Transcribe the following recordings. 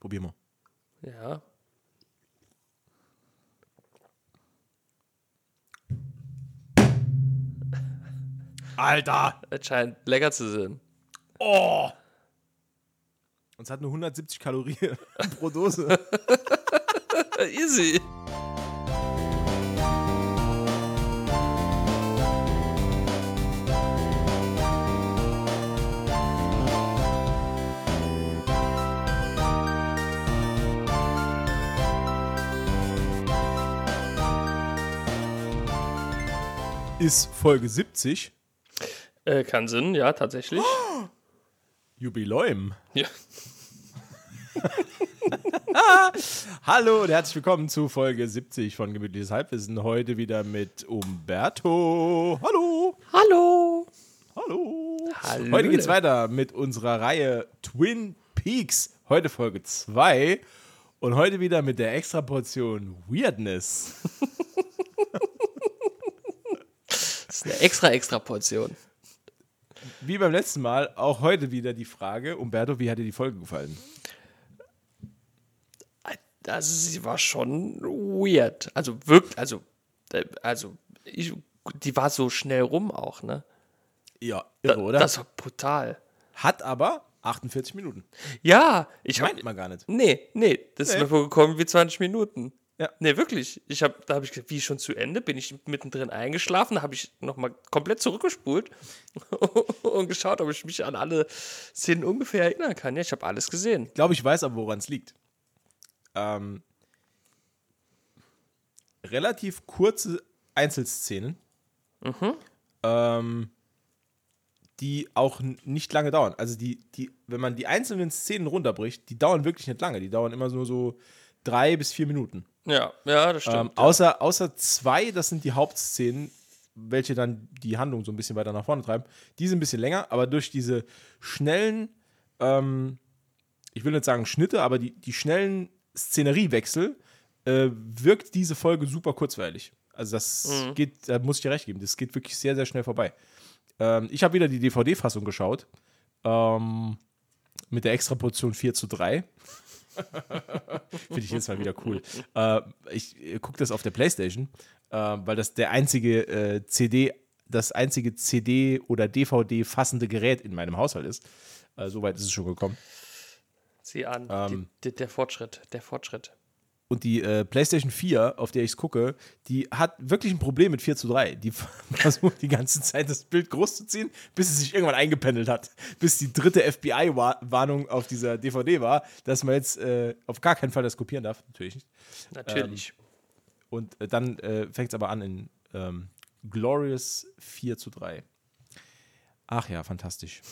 probier mal. Ja. Alter! Es scheint lecker zu sein. Oh! Und es hat nur 170 Kalorien pro Dose. Easy. Ist Folge 70. Äh, kann Sinn, ja, tatsächlich. Jubiläum. Ja. Hallo und herzlich willkommen zu Folge 70 von Gemütliches Halbwissen. Heute wieder mit Umberto. Hallo. Hallo. Hallo. Hallo. Heute geht's weiter mit unserer Reihe Twin Peaks. Heute Folge 2 und heute wieder mit der extra Portion Weirdness. Ist eine extra, extra Portion. Wie beim letzten Mal, auch heute wieder die Frage, Umberto, wie hat dir die Folge gefallen? Also, sie war schon weird. Also, wirkt, also, äh, also, ich, die war so schnell rum auch, ne? Ja, Da- irre, oder? Das war brutal. hat aber 48 Minuten. Ja, ich habe Meint man gar nicht. Nee, nee, das ist Nee. mir vorgekommen wie 20 Minuten. Ja. Nee, wirklich. Ich hab, da habe ich gesagt, wie schon zu Ende? Bin ich mittendrin eingeschlafen? Da habe ich nochmal komplett zurückgespult und geschaut, ob ich mich an alle Szenen ungefähr erinnern kann. Ja, ich habe alles gesehen. Ich glaube, ich weiß aber, woran es liegt. Ähm, relativ kurze Einzelszenen, ähm, die auch nicht lange dauern. Also die, die, wenn man die einzelnen Szenen runterbricht, die dauern wirklich nicht lange. Die dauern immer nur so drei bis vier Minuten. Ja, ja, das stimmt. Ähm, außer, außer zwei, das sind die Hauptszenen, welche dann die Handlung so ein bisschen weiter nach vorne treiben. Die sind ein bisschen länger, aber durch diese schnellen, ähm, ich will nicht sagen Schnitte, aber die, die schnellen Szeneriewechsel äh, wirkt diese Folge super kurzweilig. Also das geht, da muss ich dir recht geben, das geht wirklich sehr, sehr schnell vorbei. Ähm, ich habe wieder die DVD-Fassung geschaut. Ähm, mit der extra Portion 4 zu 3. Finde ich jetzt mal wieder cool. Äh, ich gucke das auf der Playstation, äh, weil das der einzige äh, CD, das einzige CD oder DVD fassende Gerät in meinem Haushalt ist. Äh, Soweit ist es schon gekommen. Sieh an, ähm, die, die, der Fortschritt, der Fortschritt. Und die äh, PlayStation 4, auf der ich es gucke, die hat wirklich ein Problem mit 4 zu 3. Die versucht die ganze Zeit das Bild groß zu ziehen, bis es sich irgendwann eingependelt hat. Bis die dritte FBI-Warnung auf dieser DVD war, dass man jetzt äh, auf gar keinen Fall das kopieren darf. Natürlich nicht. Natürlich. Und äh, dann äh, fängt es aber an in ähm, Glorious 4 zu 3. Ach ja, fantastisch.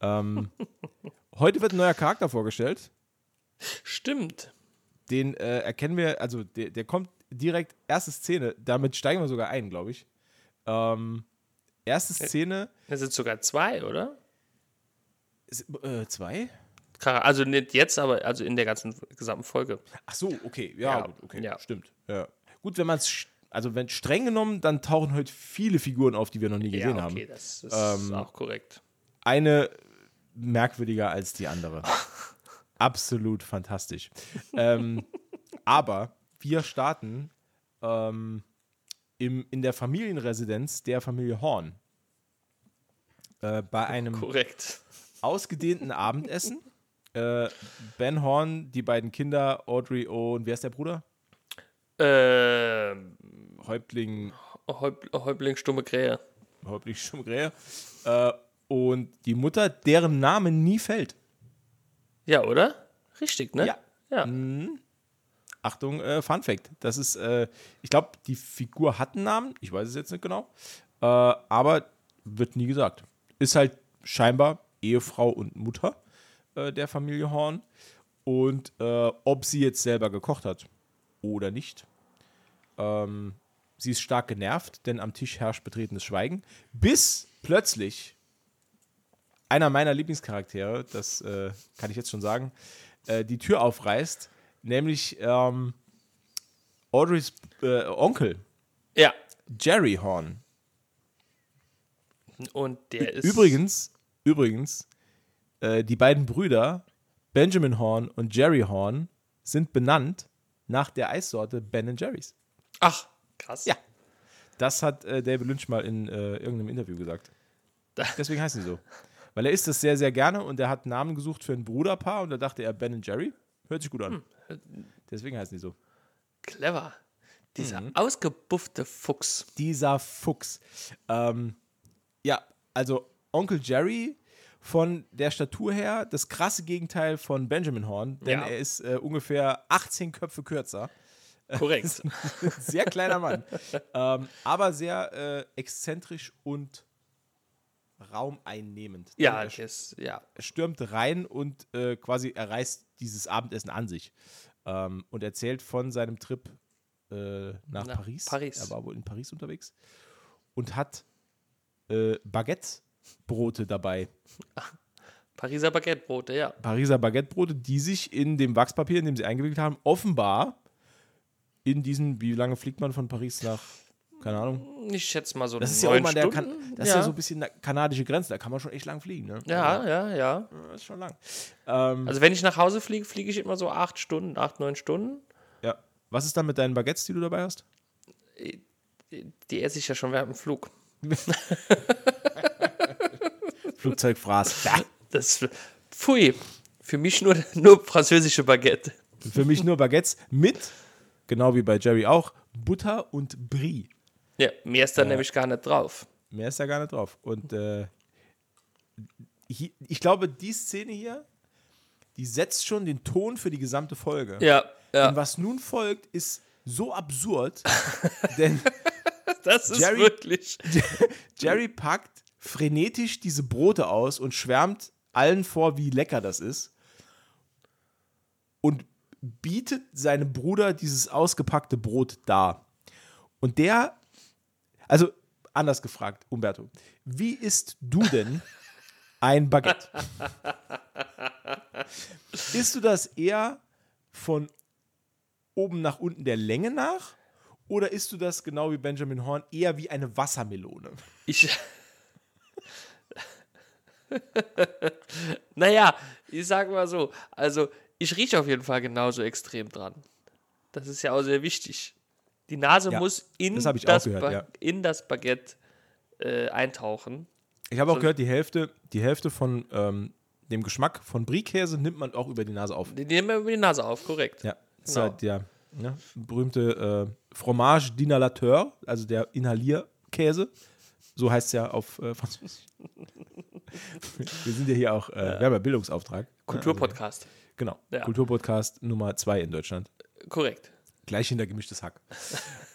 ähm, heute wird ein neuer Charakter vorgestellt. Stimmt. Den äh, erkennen wir, also der, der kommt direkt, erste Szene, damit steigen wir sogar ein, glaube ich. Ähm, erste Szene, Es sind sogar zwei, oder? ist, äh, zwei? Also nicht jetzt, aber also in der ganzen gesamten Folge. Ach so, okay, ja, Ja, gut, okay, ja. stimmt. Ja. Gut, wenn man es, also wenn streng genommen, dann tauchen heute viele Figuren auf, die wir noch nie gesehen ja, haben. okay, das ist Ähm, auch korrekt. eine merkwürdiger als die andere. Absolut fantastisch. ähm, aber wir starten ähm, im, in der Familienresidenz der Familie Horn. Äh, bei einem Korrekt. ausgedehnten Abendessen. Äh, ben Horn, die beiden Kinder, Audrey und wer ist der Bruder? Ähm, Häuptling, Häub Häuptling Stumme Krähe. Häuptling Schumgrähe. Äh, und die Mutter, deren Name nie fällt. Ja, oder? Richtig, ne? Ja. Ja. Achtung, äh, Fun Fact. Das ist, äh, ich glaube, die Figur hat einen Namen, ich weiß es jetzt nicht genau, äh, aber wird nie gesagt. Ist halt scheinbar Ehefrau und Mutter äh, der Familie Horn. Und äh, ob sie jetzt selber gekocht hat oder nicht. Ähm, sie ist stark genervt, denn am Tisch herrscht betretenes Schweigen. Bis plötzlich einer meiner Lieblingscharaktere, das äh, kann ich jetzt schon sagen, äh, die Tür aufreißt, nämlich ähm, Audreys äh, Onkel, Ja. Jerry Horn. Und der ist. Übrigens, übrigens, äh, die beiden Brüder Benjamin Horn und Jerry Horn sind benannt nach der Eissorte Ben Jerry's. Ach, krass. Ja. Das hat äh, David Lynch mal in äh, irgendeinem Interview gesagt. Deswegen heißen sie so. Weil er isst das sehr, sehr gerne und er hat einen Namen gesucht für ein Bruderpaar und da dachte er Ben Jerry. Hört sich gut an. Deswegen heißen die so. Clever. Dieser Mhm. ausgebuffte Fuchs. Dieser Fuchs. Ähm, ja, also Onkel Jerry von der Statur her das krasse Gegenteil von Benjamin Horn, denn Ja. er ist äh, ungefähr 18 Köpfe kürzer. Korrekt. Sehr kleiner Mann. ähm, aber sehr äh, exzentrisch und raumeinnehmend. ja, er das, ja. er stürmt rein und äh, quasi er reißt dieses Abendessen an sich ähm, und erzählt von seinem Trip äh, nach, Nach Paris. Paris. Er war wohl in Paris unterwegs und hat äh, Baguette-Brote dabei. Pariser Baguettebrote, ja. Pariser Baguettebrote, die sich in dem Wachspapier, in dem sie eingewickelt haben, offenbar in diesen, wie lange fliegt man von Paris nach, keine Ahnung. Ich schätze mal so Das ist ja auch mal der, kan das ist ja so ein bisschen kanadische Grenze, da kann man schon echt lang fliegen, ne? ja, ja, ja. Das ist schon lang. Ähm, Also wenn ich nach Hause fliege, fliege ich immer so acht Stunden, acht, neun Stunden. ja. Was ist dann mit deinen Baguettes, die du dabei hast? Die esse ich ja schon während dem Flug. Flugzeugfraß. Ja. Das, pfui, für mich nur, nur französische Baguette. Für mich nur Baguettes mit, genau wie bei Jerry auch, Butter und Brie. Ja, mehr ist da nämlich gar nicht drauf. Mehr ist da gar nicht drauf. Und äh, hi- ich glaube, die Szene hier, die setzt schon den Ton für die gesamte Folge. Ja, ja. Und was nun folgt, ist so absurd, denn Das ist Jerry- wirklich. Jerry packt frenetisch diese Brote aus und schwärmt allen vor, wie lecker das ist. Und bietet seinem Bruder dieses ausgepackte Brot dar. Und der, also anders gefragt, Umberto, wie isst du denn ein Baguette? Isst du das eher von oben nach unten der Länge nach? Oder isst du das genau wie Benjamin Horn eher wie eine Wassermelone? Ich. naja, ich sag mal so. Also, ich rieche auf jeden Fall genauso extrem dran. Das ist ja auch sehr wichtig. Die Nase Ja, muss in das das, gehört, Ba- ja. in das Baguette äh, eintauchen. Ich habe auch So- gehört, die Hälfte, die Hälfte von ähm, dem Geschmack von Brie-Käse nimmt man auch über die Nase auf. Die nehmen wir über die Nase auf, korrekt. Ja, das Genau. ist halt der ne, berühmte äh, Fromage d'inhalateur, also der Inhalierkäse. So heißt es ja auf äh, Französisch. wir sind ja hier auch, äh, wir haben ja Bildungsauftrag. Kulturpodcast. Genau, Ja. Kulturpodcast Nummer zwei in Deutschland. Korrekt. Gleich hinter gemischtes Hack.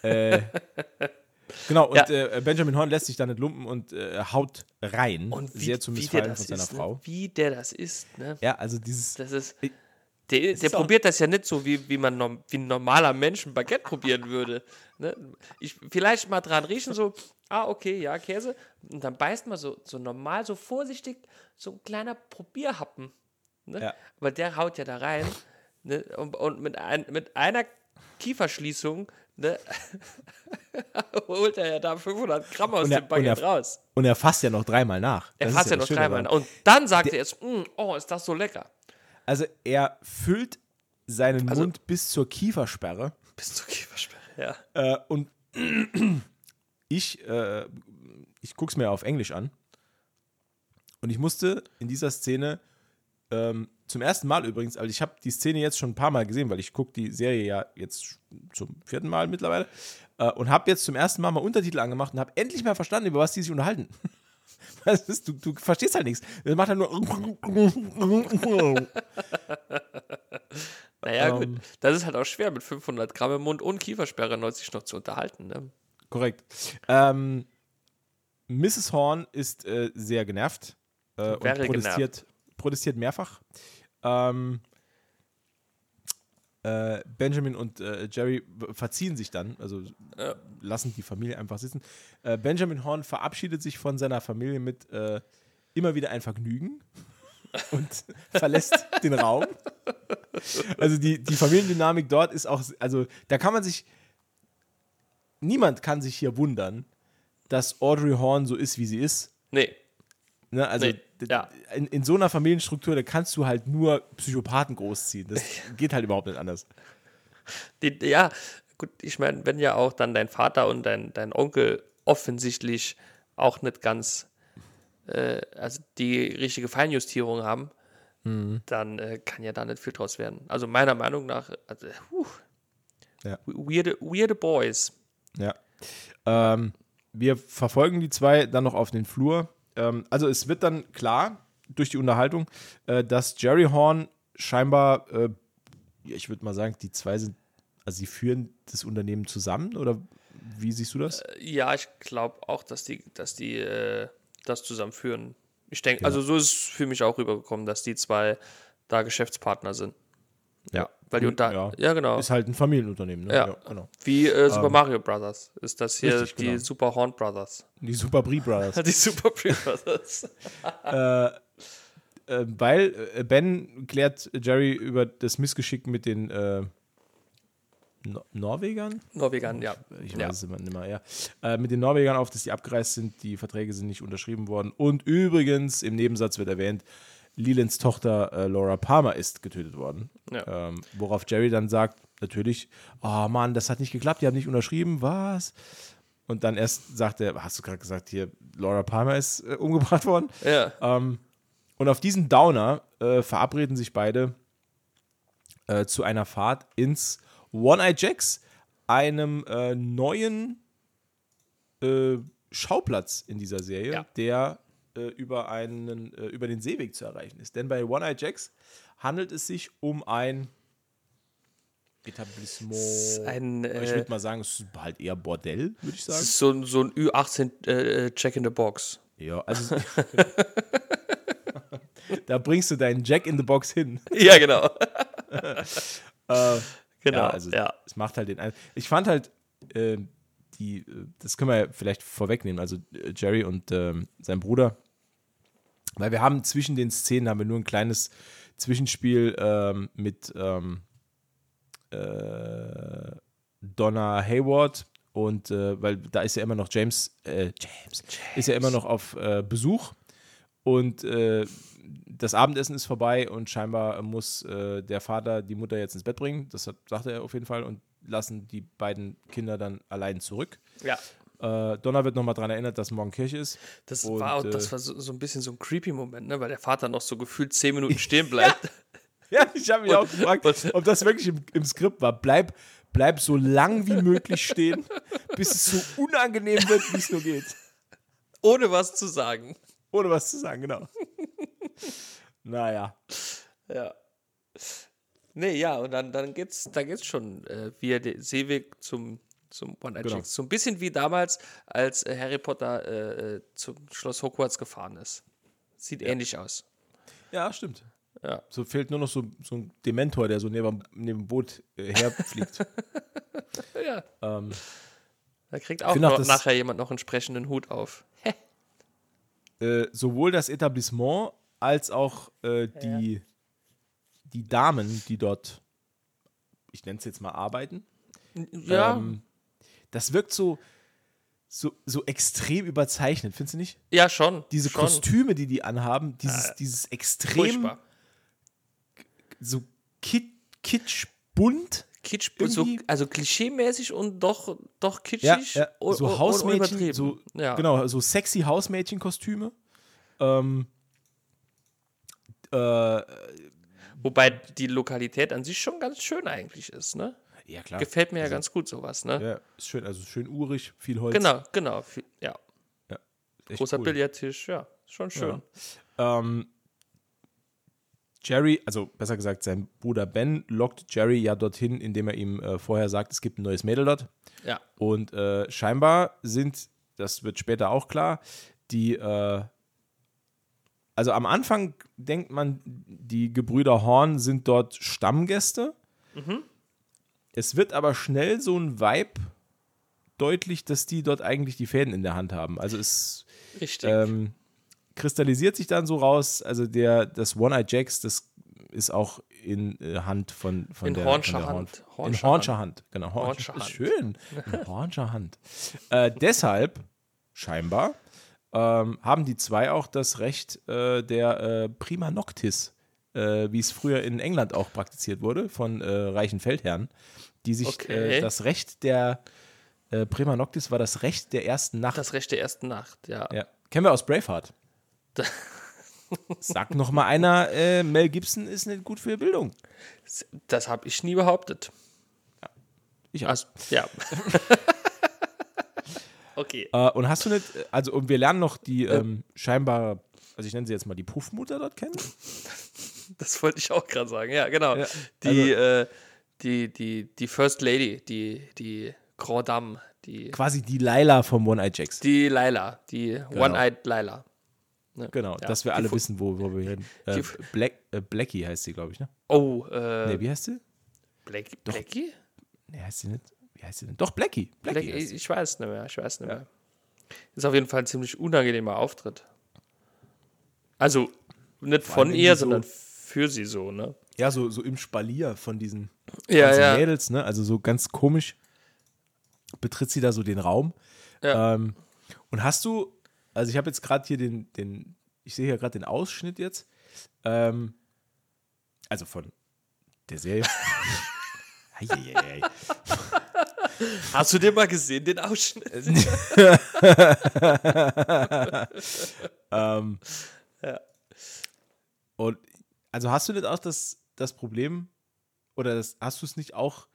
äh, genau, und Ja. äh, Benjamin Horn lässt sich da nicht lumpen und äh, haut rein. Und wie, sehr zum Missfallen das von seiner ist, Frau. Ne? Wie der das ist, ne? Ja, also dieses. Das ist. Der, der probiert das ja nicht so, wie, wie man wie ein normaler Mensch ein Baguette probieren würde. Ne? Ich, vielleicht mal dran riechen, so, ah, okay, ja, Käse. Und dann beißt man so, so normal, so vorsichtig, so ein kleiner Probierhappen. Ne? Ja. Weil der haut ja da rein. Ne? Und, und mit, ein, mit einer Kieferschließung ne? holt er ja da 500 Gramm aus er- dem Baguette und er- raus. Und er fasst ja noch dreimal nach. Er Das fasst ja das noch dreimal. daran. Und dann sagt er jetzt, "Mm, oh, ist das so lecker. Also er füllt seinen Also- Mund bis zur Kiefersperre Bis zur Kiefersperre, ja. äh, und ich, äh, ich gucke es mir auf Englisch an und ich musste in dieser Szene ähm, zum ersten Mal übrigens, also ich habe die Szene jetzt schon ein paar Mal gesehen, weil ich gucke die Serie ja jetzt zum vierten Mal mittlerweile äh, und habe jetzt zum ersten Mal mal Untertitel angemacht und habe endlich mal verstanden, über was die sich unterhalten. Ist, du, du verstehst halt nichts. Das macht halt nur. Naja, Ähm. gut. Das ist halt auch schwer, mit 500 Gramm im Mund und Kiefersperre noch sich noch zu unterhalten. Ne? Korrekt. Ähm, Mrs. Horn ist äh, sehr genervt äh, und protestiert, protestiert mehrfach. Ähm, äh, Benjamin und äh, Jerry verziehen sich dann, also lassen die Familie einfach sitzen. Äh, Benjamin Horn verabschiedet sich von seiner Familie mit äh, immer wieder ein Vergnügen und verlässt den Raum. Also die, die Familiendynamik dort ist auch, also da kann man sich, niemand kann sich hier wundern, dass Audrey Horn so ist, wie sie ist. Nee. Ne, also Nee, ja. in, in so einer Familienstruktur, da kannst du halt nur Psychopathen großziehen. Das geht halt überhaupt nicht anders. Die, ja, gut, ich meine, wenn ja auch dann dein Vater und dein, dein Onkel offensichtlich auch nicht ganz äh, also die richtige Feinjustierung haben, Mhm. dann äh, kann ja da nicht viel draus werden. Also meiner Meinung nach, also, puh, Ja. weirde, weirde Boys. Ja. Ähm, wir verfolgen die zwei dann noch auf den Flur. Ähm, also es wird dann klar durch die Unterhaltung, äh, dass Jerry Horn scheinbar, äh, ja, ich würde mal sagen, die zwei sind, also sie führen das Unternehmen zusammen oder wie siehst du das? Ja, ich glaube auch, dass die, dass die äh, das zusammenführen. Ich denke, also so ist es für mich auch rübergekommen, dass die zwei da Geschäftspartner sind. Ja. Weil die unter ja. ja genau. Ist halt ein Familienunternehmen, ne? Ja. genau. Wie äh, Super Mario Brothers ist das hier Richtig, die genau. Super Horn Brothers. Die Super Brie Brothers. Die Super Brothers. äh, weil äh, Ben klärt Jerry über das Missgeschick mit den äh, no Norwegern. Norwegern, ja. Ich ja. weiß es immer nicht mehr, ja. Äh, mit den Norwegern auf, dass die abgereist sind, die Verträge sind nicht unterschrieben worden. Und übrigens, im Nebensatz wird erwähnt, Lelands Tochter äh, Laura Palmer ist getötet worden. Ja. Ähm, worauf Jerry dann sagt, natürlich, oh Mann, das hat nicht geklappt, die haben nicht unterschrieben, was? Und dann erst sagt er, hast du gerade gesagt, hier, Laura Palmer ist äh, umgebracht worden. Ja. Ähm, und auf diesen Downer äh, verabreden sich beide äh, zu einer Fahrt ins One-Eye Jacks, einem äh, neuen äh, Schauplatz in dieser Serie, Ja. der äh, über, einen, äh, über den Seeweg zu erreichen ist. Denn bei One-Eye Jacks handelt es sich um ein Etablissement. ein, ich äh, würde mal sagen, es ist halt eher Bordell, würde ich sagen. ist so, ein- so ein Ü18 äh, Check in the Box. Ja, also. da bringst du deinen Jack in the Box hin. Ja, genau. Äh, genau. Ja, also ja. es macht halt den ein Ich fand halt äh, die, äh, das können wir ja vielleicht vorwegnehmen, also äh, Jerry und ähm, sein Bruder, weil wir haben zwischen den Szenen haben wir nur ein kleines Zwischenspiel ähm, mit ähm, äh, Donna Hayward und äh, weil da ist ja immer noch James, äh, James, ist ja immer noch auf äh, Besuch und äh, das Abendessen ist vorbei und scheinbar muss äh, der Vater die Mutter jetzt ins Bett bringen. Das hat, sagte er auf jeden Fall und lassen die beiden Kinder dann allein zurück. ja. Äh, Donna wird nochmal daran erinnert, dass morgen Kirche ist. Das Und, war, auch, äh, das war so, so ein bisschen so ein creepy Moment, ne? weil der Vater noch so gefühlt zehn Minuten stehen bleibt. Ja, ich habe mich auch gefragt, ob das wirklich im, im Skript war. Bleib, bleib so lang wie möglich stehen, bis es so unangenehm wird, wie es nur geht. ohne was zu sagen. Ohne was zu sagen, genau. naja. Ja. Nee, ja, und dann, dann geht's, da geht's schon äh, via den Seeweg zum, zum One Eye Genau. So ein bisschen wie damals, als äh, Harry Potter äh, äh, zum Schloss Hogwarts gefahren ist. Sieht ähnlich aus. Ja, stimmt. Ja. So fehlt nur noch so, so ein Dementor, der so neben, neben dem Boot äh, herfliegt. Ja. ähm, Da kriegt auch, noch, nachher jemand noch einen sprechenden Hut auf. äh, sowohl das Etablissement als auch äh, die, die Damen, die dort, ich nenne es jetzt mal arbeiten, Ja, ähm, das wirkt so, so, so extrem überzeichnet, findest du nicht? ja schon. Diese schon. Kostüme, die die anhaben, dieses, Ja, dieses extrem Furchtbar. so kit, kitsch bunt. Kitsch, so, also klischeemäßig und doch, doch kitschig. Ja, ja. und- so Hausmädchen, so, ja. genau, so sexy Hausmädchenkostüme. Ähm, äh, Wobei die Lokalität an sich schon ganz schön eigentlich ist, ne? Ja, klar. Gefällt mir ja ganz gut sowas, ne? Ja, ist schön, also schön urig, viel Holz. Genau, genau. Viel- Ja. echt Großer cool. Billardtisch, ja. Schon schön. Ähm, Jerry, also besser gesagt, sein Bruder Ben lockt Jerry ja dorthin, indem er ihm äh, vorher sagt, es gibt ein neues Mädel dort. Ja. Und äh, scheinbar sind, das wird später auch klar, die, äh, also am Anfang denkt man, die Gebrüder Horn sind dort Stammgäste. Es wird aber schnell so ein Vibe deutlich, dass die dort eigentlich die Fäden in der Hand haben. Also es ähm, kristallisiert sich dann so raus, also der, das One-Eye Jacks, das ist auch in äh, Hand von, von In der Hornscher der Hand. in Hornscher Hornscher Hand, genau. Hornscher Hornscher ist schön. In Hornscher Hand. äh, deshalb, scheinbar, ähm, haben die zwei auch das Recht äh, der äh, Prima Noctis, äh, wie es früher in England auch praktiziert wurde, von äh, reichen Feldherren, die sich Okay. äh, das Recht der äh, Prima Noctis war das Recht der ersten Nacht. Das Recht der ersten Nacht, ja. ja. Kennen wir aus Braveheart. Sagt noch mal einer, äh, Mel Gibson ist nicht gut für Bildung. Das habe ich nie behauptet. Ich auch. Also, ja. okay. Äh, und hast du nicht, also und wir lernen noch die ähm, scheinbare, also ich nenne sie jetzt mal die Puffmutter dort kennen. Das wollte ich auch gerade sagen. Ja, genau. Ja, die, äh, die, die, die First Lady, die, die Grand Dame, die, Quasi die Laila vom One Eye Jacks. die Laila, die One-Eyed Laila. Ne? Genau, Ja, dass wir alle Fu- wissen, wo, wo wir reden. Äh, Black, äh, Blackie heißt sie, glaube ich, ne? Oh, äh, Nee, wie heißt sie? Black, Blackie? Nee, heißt sie nicht? Wie heißt sie denn? Doch, Blackie. Blackie. Black, heißt sie. ich weiß nicht mehr, ich weiß nicht mehr. Ist auf jeden Fall ein ziemlich unangenehmer Auftritt. Also nicht allem, von ihr, die so- sondern für sie so, ne? Ja, so, so im Spalier von diesen Ja, ja. Mädels, ne? Also so ganz komisch betritt sie da so den Raum. Ja. Ähm, und hast du, also ich habe jetzt gerade hier den, den, ich sehe hier gerade den Ausschnitt jetzt, ähm, also von der Serie. Hast du den mal gesehen, den Ausschnitt? ähm, Ja. Und also hast du nicht auch das, das Problem, oder das, hast du es nicht auch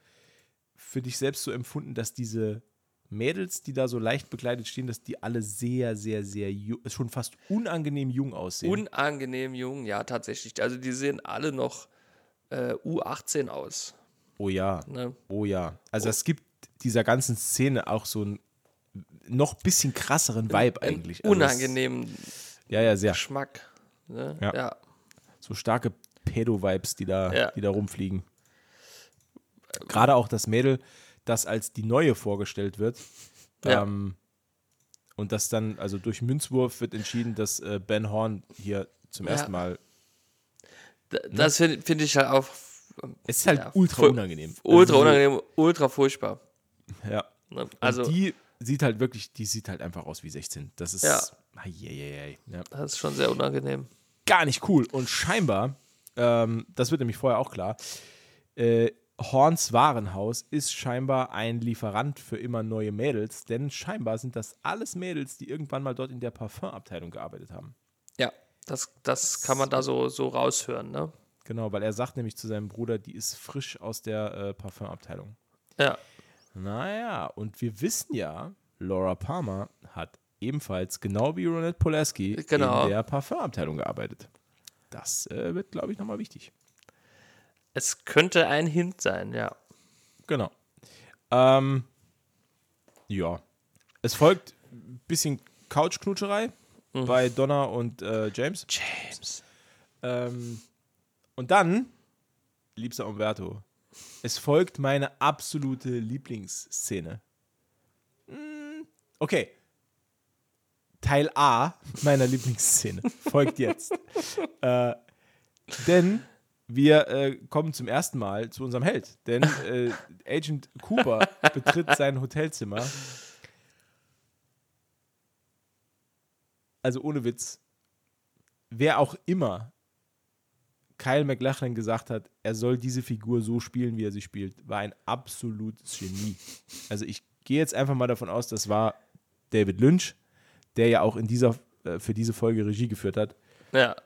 für dich selbst so empfunden, dass diese Mädels, die da so leicht bekleidet stehen, dass die alle sehr, sehr, sehr schon fast unangenehm jung aussehen? Unangenehm jung, ja, tatsächlich. Also die sehen alle noch äh, U18 aus. oh ja, Ne? oh ja. Also es gibt dieser ganzen Szene auch so einen noch bisschen krasseren Vibe eigentlich. Also es- Unangenehmen ja, ja, sehr. Geschmack. Ne? Ja. ja. So starke Pedo-Vibes, die da, Ja. die da rumfliegen. Gerade auch das Mädel, das als die Neue vorgestellt wird. Ja. Ähm, und das dann, also durch Münzwurf wird entschieden, dass äh, Ben Horn hier zum Ja. ersten Mal. D- Das finde find ich halt auch Es ist halt ultra unangenehm. ultra Also, unangenehm, ultra furchtbar. Ja. Ne? Also Also, die sieht halt wirklich, die sieht halt einfach aus wie 16. Das ist Ja. Eieiei. ja. das ist schon sehr unangenehm. Gar nicht cool. Und scheinbar, ähm, das wird nämlich vorher auch klar, äh, Horns Warenhaus ist scheinbar ein Lieferant für immer neue Mädels, denn scheinbar sind das alles Mädels, die irgendwann mal dort in der Parfumabteilung gearbeitet haben. Ja, das, das kann man da so, so raushören, ne? Genau, weil er sagt nämlich zu seinem Bruder, die ist frisch aus der äh, Parfumabteilung. Ja. Naja, und wir wissen ja, Laura Palmer hat ebenfalls, genau wie Ronette Polaski, Genau. in der Parfumabteilung gearbeitet. Das äh, wird, glaube ich, nochmal wichtig. Es könnte ein Hint sein, ja. Genau. Ähm, ja. Es folgt ein bisschen Couchknutscherei bei Donna und äh, James. James. Ähm, und dann, liebster Umberto, es folgt meine absolute Lieblingsszene. Mm, Okay. Teil A meiner Lieblingsszene folgt jetzt. äh, denn wir äh, kommen zum ersten Mal zu unserem Held. Denn äh, Agent Cooper betritt sein Hotelzimmer. Also ohne Witz. Wer auch immer Kyle McLachlan gesagt hat, er soll diese Figur so spielen, wie er sie spielt, war ein absolutes Genie. Also ich gehe jetzt einfach mal davon aus, das war David Lynch, der ja auch in dieser, äh, für diese Folge Regie geführt hat. Ja.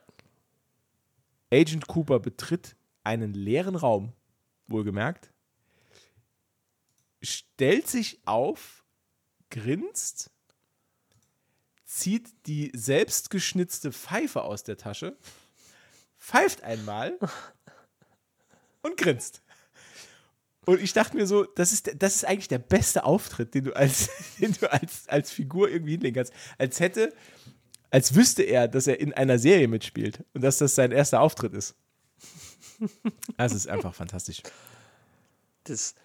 Agent Cooper betritt einen leeren Raum, wohlgemerkt, stellt sich auf, grinst, zieht die selbstgeschnitzte Pfeife aus der Tasche, pfeift einmal und grinst. Und ich dachte mir so, das ist, das ist eigentlich der beste Auftritt, den du als, den du als, als Figur irgendwie hinlegen kannst. Als hätte, als wüsste er, dass er in einer Serie mitspielt und dass das sein erster Auftritt ist. Das ist einfach fantastisch. Das,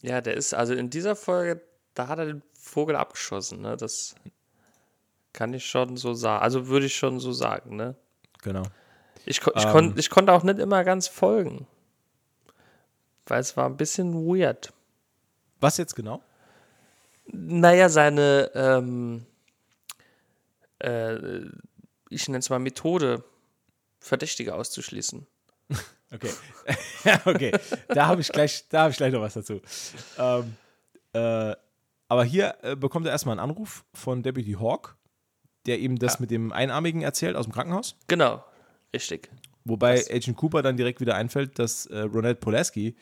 ja, der ist, also in dieser Folge, da hat er den Vogel abgeschossen, ne? Das kann ich schon so sagen. Also würde ich schon so sagen, ne? Genau. Ich, ich, Ähm. kon ich konnte auch nicht immer ganz folgen. Weil es war ein bisschen weird. Was jetzt genau? Naja, seine, ähm, äh, ich nenne es mal Methode, Verdächtige auszuschließen. Okay. okay. Da habe ich, gleich, da hab ich gleich noch was dazu. Ähm, äh, aber hier äh, bekommt er erstmal einen Anruf von Deputy Hawk, der ihm das Ja. mit dem Einarmigen erzählt aus dem Krankenhaus. Genau, richtig. Wobei Das- Agent Cooper dann direkt wieder einfällt, dass äh, Ronette Polaski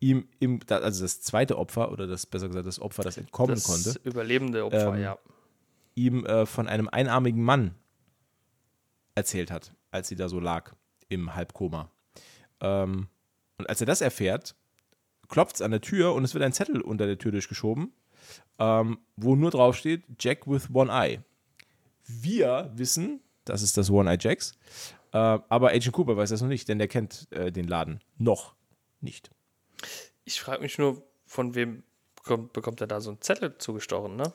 ihm im, also das zweite Opfer, oder das besser gesagt das Opfer, das entkommen Das konnte, überlebende Opfer, Ähm, ja. ihm äh, von einem einarmigen Mann erzählt hat, als sie da so lag im Halbkoma. Ähm, und als er das erfährt, klopft es an der Tür und es wird ein Zettel unter der Tür durchgeschoben, ähm, wo nur drauf steht, Jack with one eye. Wir wissen, das ist das One Eye Jacks, äh, aber Agent Cooper weiß das noch nicht, denn der kennt äh, den Laden noch nicht. Ich frage mich nur, von wem bekommt, bekommt er da so einen Zettel zugestochen, ne?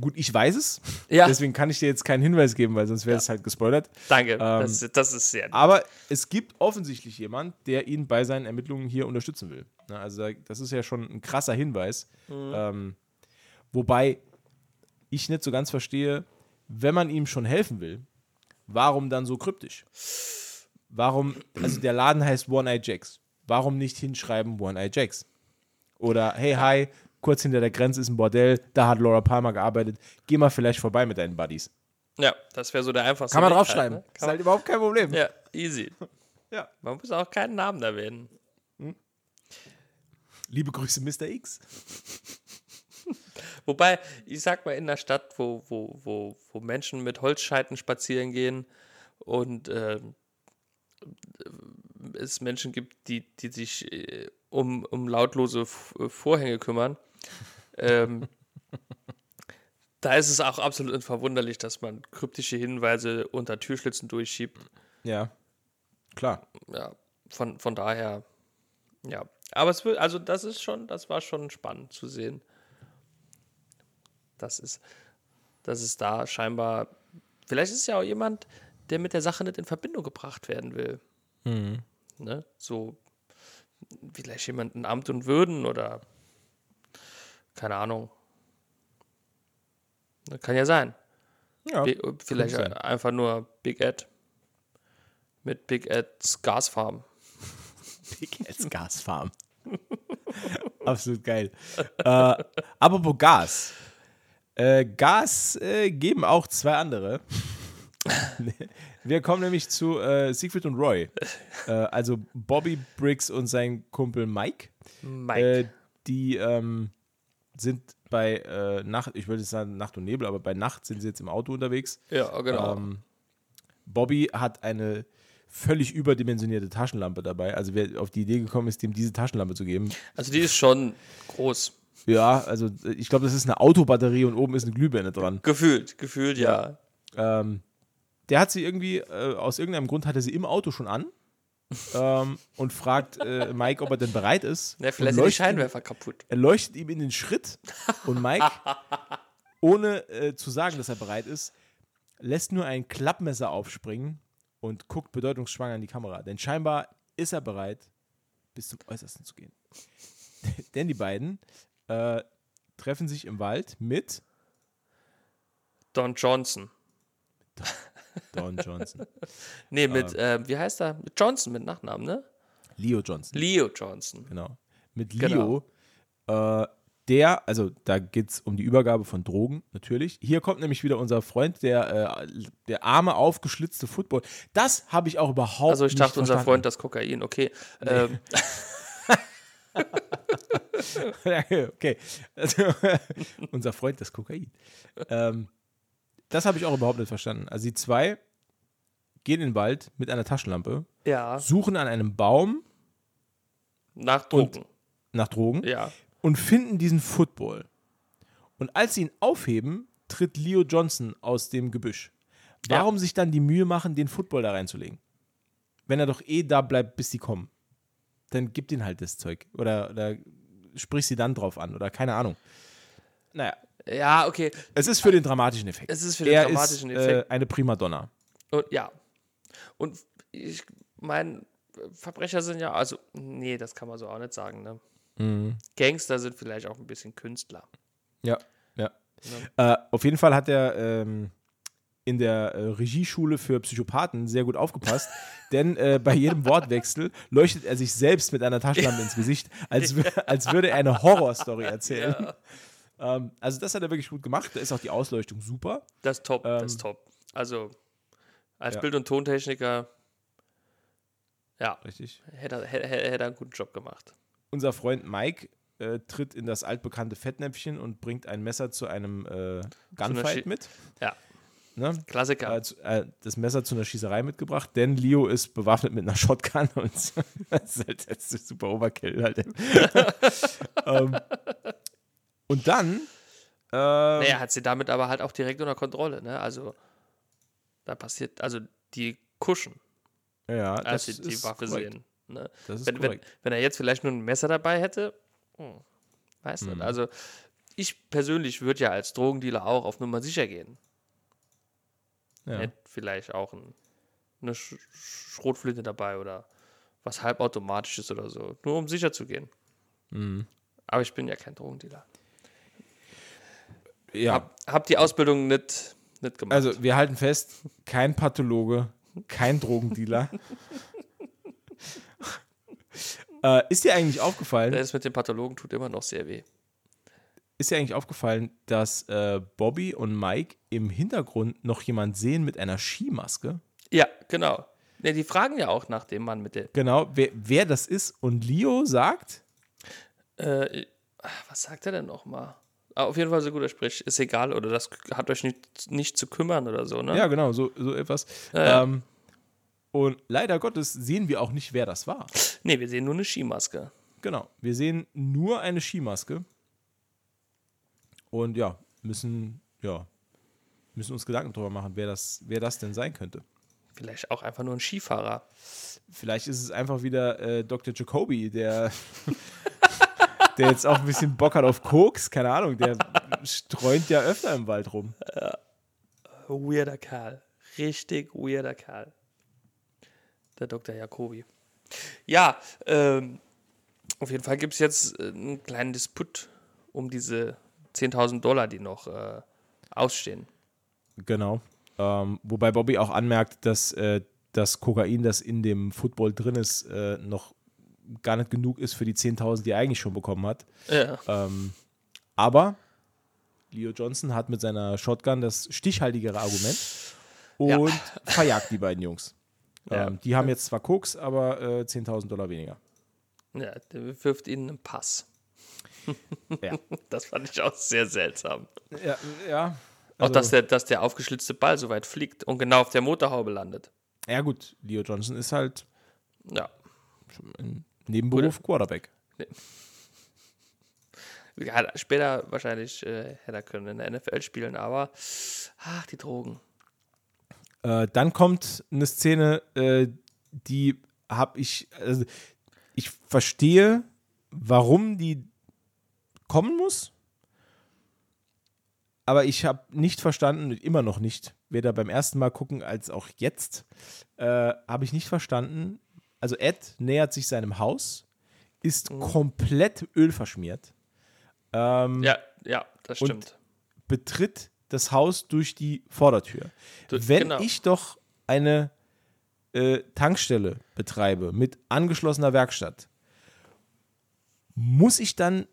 Gut, ich weiß es, Ja, deswegen kann ich dir jetzt keinen Hinweis geben, weil sonst wäre es halt gespoilert. danke. ähm, das, das ist sehr. Aber es gibt offensichtlich jemand, der ihn bei seinen Ermittlungen hier unterstützen will. Na, also da- das ist ja schon ein krasser Hinweis. Ähm, wobei ich nicht so ganz verstehe, wenn man ihm schon helfen will, warum dann so kryptisch? Warum, also der Laden heißt One Eye Jacks. Warum nicht hinschreiben One Eye Jacks? Oder hey, hi, kurz hinter der Grenze ist ein Bordell, da hat Laura Palmer gearbeitet, geh mal vielleicht vorbei mit deinen Buddies. Ja, das wäre so der einfachste Kann man Weg draufschreiben. Halt, ne? Ist Kann halt überhaupt kein Problem. ja, easy. Ja. Man muss auch keinen Namen erwähnen. Liebe Grüße, Mr. X. Wobei, ich sag mal, in der Stadt, wo, wo, wo, wo Menschen mit Holzscheiten spazieren gehen und ähm, es Menschen gibt, die, die sich äh, um, um lautlose äh, Vorhänge kümmern, ähm, da ist es auch absolut unverwunderlich, dass man kryptische Hinweise unter Türschlitzen durchschiebt. Ja, klar. Ja, von, von daher, ja. Aber es wird, also das ist schon, das war schon spannend zu sehen. Das ist, das ist da scheinbar, vielleicht ist es ja auch jemand, der mit der Sache nicht in Verbindung gebracht werden will. Ne? So, vielleicht jemand in Amt und Würden oder keine Ahnung. Ne, Kann ja sein. Ja, Vielleicht sein. einfach nur Big Ed mit Big Ed's Gasfarm. Big als Gasfarm. Absolut geil. äh, apropos Gas. Äh, Gas äh, geben auch zwei andere. Wir kommen nämlich zu äh, Siegfried und Roy. Äh, also Bobby Briggs und sein Kumpel Mike. Mike. Äh, die ähm, sind bei äh, Nacht, ich würde sagen Nacht und Nebel, aber bei Nacht sind sie jetzt im Auto unterwegs. ja, genau. Ähm, Bobby hat eine völlig überdimensionierte Taschenlampe dabei. Also wer auf die Idee gekommen ist, dem diese Taschenlampe zu geben. also die ist schon groß. Ja, also ich glaube, das ist eine Autobatterie und oben ist eine Glühbirne dran. Gefühlt, gefühlt, ja. Ähm, der hat sie irgendwie, äh, aus irgendeinem Grund hat er sie im Auto schon an ähm, und fragt äh, Mike, ob er denn bereit ist. ja Und vielleicht sind die Scheinwerfer kaputt. Er leuchtet ihm in den Schritt und Mike, ohne äh, zu sagen, dass er bereit ist, lässt nur ein Klappmesser aufspringen und guckt bedeutungsschwanger in die Kamera. Denn scheinbar ist er bereit, bis zum Äußersten zu gehen. Denn die beiden äh, treffen sich im Wald mit Don Johnson. Don Johnson. Nee, mit, äh, wie heißt er? Mit Johnson mit Nachnamen, ne? Leo Johnson. Leo Johnson. Genau. Mit Genau. Leo, äh, der, also da geht es um die Übergabe von Drogen, natürlich. Hier kommt nämlich wieder unser Freund, der, äh, der arme, aufgeschlitzte Football. Das habe ich auch überhaupt Also ich nicht dachte, unser verstanden. Freund das Kokain, okay. Ähm, okay. Also, unser Freund, das Kokain. Ähm, das habe ich auch überhaupt nicht verstanden. Also die zwei gehen in den Wald mit einer Taschenlampe, ja, suchen an einem Baum nach Drogen. nach Drogen ja. und finden diesen Football. Und als sie ihn aufheben, tritt Leo Johnson aus dem Gebüsch. Warum sich dann die Mühe machen, den Football da reinzulegen? Wenn er doch eh da bleibt, bis die kommen. Dann gib den halt das Zeug. Oder, oder sprich sie dann drauf an. Oder keine Ahnung. Naja, Ja, okay. es ist für den dramatischen Effekt. Es ist für den er dramatischen ist, Effekt. Äh, eine Primadonna. Und ja. Und ich meine, Verbrecher sind ja, also, nee, das kann man so auch nicht sagen, ne? Mhm. Gangster sind vielleicht auch ein bisschen Künstler. Ja, ja. Äh, auf jeden Fall hat er ähm, in der äh, Regieschule für Psychopathen sehr gut aufgepasst, denn äh, bei jedem Wortwechsel leuchtet er sich selbst mit einer Taschenlampe ins Gesicht, als, als würde er eine Horrorstory erzählen. Ja. Ähm, also das hat er wirklich gut gemacht. Da ist auch die Ausleuchtung super. Das ist top, das Ähm, ist top. Also, als ja. Bild- und Tontechniker, ja, Richtig. hätte er, hätte, hätte einen guten Job gemacht. Unser Freund Mike äh, tritt in das altbekannte Fettnäpfchen und bringt ein Messer zu einem äh, Gunfight mit. Ja, Ne? Klassiker. äh, das Messer zu einer Schießerei mitgebracht, denn Leo ist bewaffnet mit einer Shotgun und das ist halt das ist super Overkill halt. ähm, und dann ähm, naja, hat sie damit aber halt auch direkt unter Kontrolle, ne? Also, da passiert, also die kuschen, ja, als das sie die Waffe korrekt. sehen. Ne? Das ist Wenn, wenn, wenn er jetzt vielleicht nur ein Messer dabei hätte, hm, weiß Mhm. nicht. Also, ich persönlich würde ja als Drogendealer auch auf Nummer sicher gehen. Ja. Hätte vielleicht auch ein, eine Sch Schrotflinte dabei oder was halbautomatisches oder so. Nur um sicher zu gehen. Mhm. Aber ich bin ja kein Drogendealer. ja. Hab, hab die Ausbildung nicht, nicht gemacht. Also wir halten fest, kein Pathologe, kein Drogendealer. äh, ist dir eigentlich aufgefallen, das mit dem Pathologen tut immer noch sehr weh. Ist dir eigentlich aufgefallen, dass äh, Bobby und Mike im Hintergrund noch jemand sehen mit einer Skimaske? Ja, genau. Ne, die fragen ja auch nach dem Mann mit der. Genau, wer, wer das ist. Und Leo sagt, Äh, ach, was sagt er denn nochmal? Ah, auf jeden Fall so gut er spricht. Ist egal, oder das hat euch nicht, nicht zu kümmern oder so, ne? ja genau, so, so etwas. Ja, ja. Ähm, und leider Gottes sehen wir auch nicht, wer das war. Ne, wir sehen nur eine Skimaske. Genau, wir sehen nur eine Skimaske. Und ja, müssen, ja, müssen uns Gedanken darüber machen, wer das, wer das denn sein könnte. Vielleicht auch einfach nur ein Skifahrer. Vielleicht ist es einfach wieder äh, Dr. Jacoby, der, der jetzt auch ein bisschen Bock hat auf Koks, keine Ahnung, der streunt ja öfter im Wald rum. Weirder Kerl. Richtig weirder Kerl. Der Dr. Jacobi. Ja, ähm, auf jeden Fall gibt es jetzt äh, einen kleinen Disput um diese 10.000 Dollar, die noch äh, ausstehen. Genau. Ähm, wobei Bobby auch anmerkt, dass äh, das Kokain, das in dem Football drin ist, äh, noch gar nicht genug ist für die 10.000, die er eigentlich schon bekommen hat. Ja. Ähm, aber Leo Johnson hat mit seiner Shotgun das stichhaltigere Argument und Ja. verjagt die beiden Jungs. Ja. Ähm, die haben jetzt zwar Koks, aber äh, 10.000 Dollar weniger. ja, der wirft ihnen einen Pass. Ja. Das fand ich auch sehr seltsam. Ja, ja. auch, Also- dass der, dass der aufgeschlitzte Ball so weit fliegt und genau auf der Motorhaube landet. Ja, gut, Leo Johnson ist halt Ja. im Nebenberuf Quarterback. Ja, später wahrscheinlich äh, hätte er können in der NFL spielen, aber ach, die Drogen. Äh, dann kommt eine Szene, äh, die habe ich, also ich verstehe, warum die kommen muss, aber ich habe nicht verstanden, immer noch nicht, weder beim ersten Mal gucken als auch jetzt, äh, habe ich nicht verstanden. Also Ed nähert sich seinem Haus, ist komplett ölverschmiert. Ähm, Ja, ja, das Und- stimmt. betritt das Haus durch die Vordertür. Du- Wenn genau. ich doch eine äh, Tankstelle betreibe mit angeschlossener Werkstatt, muss ich dann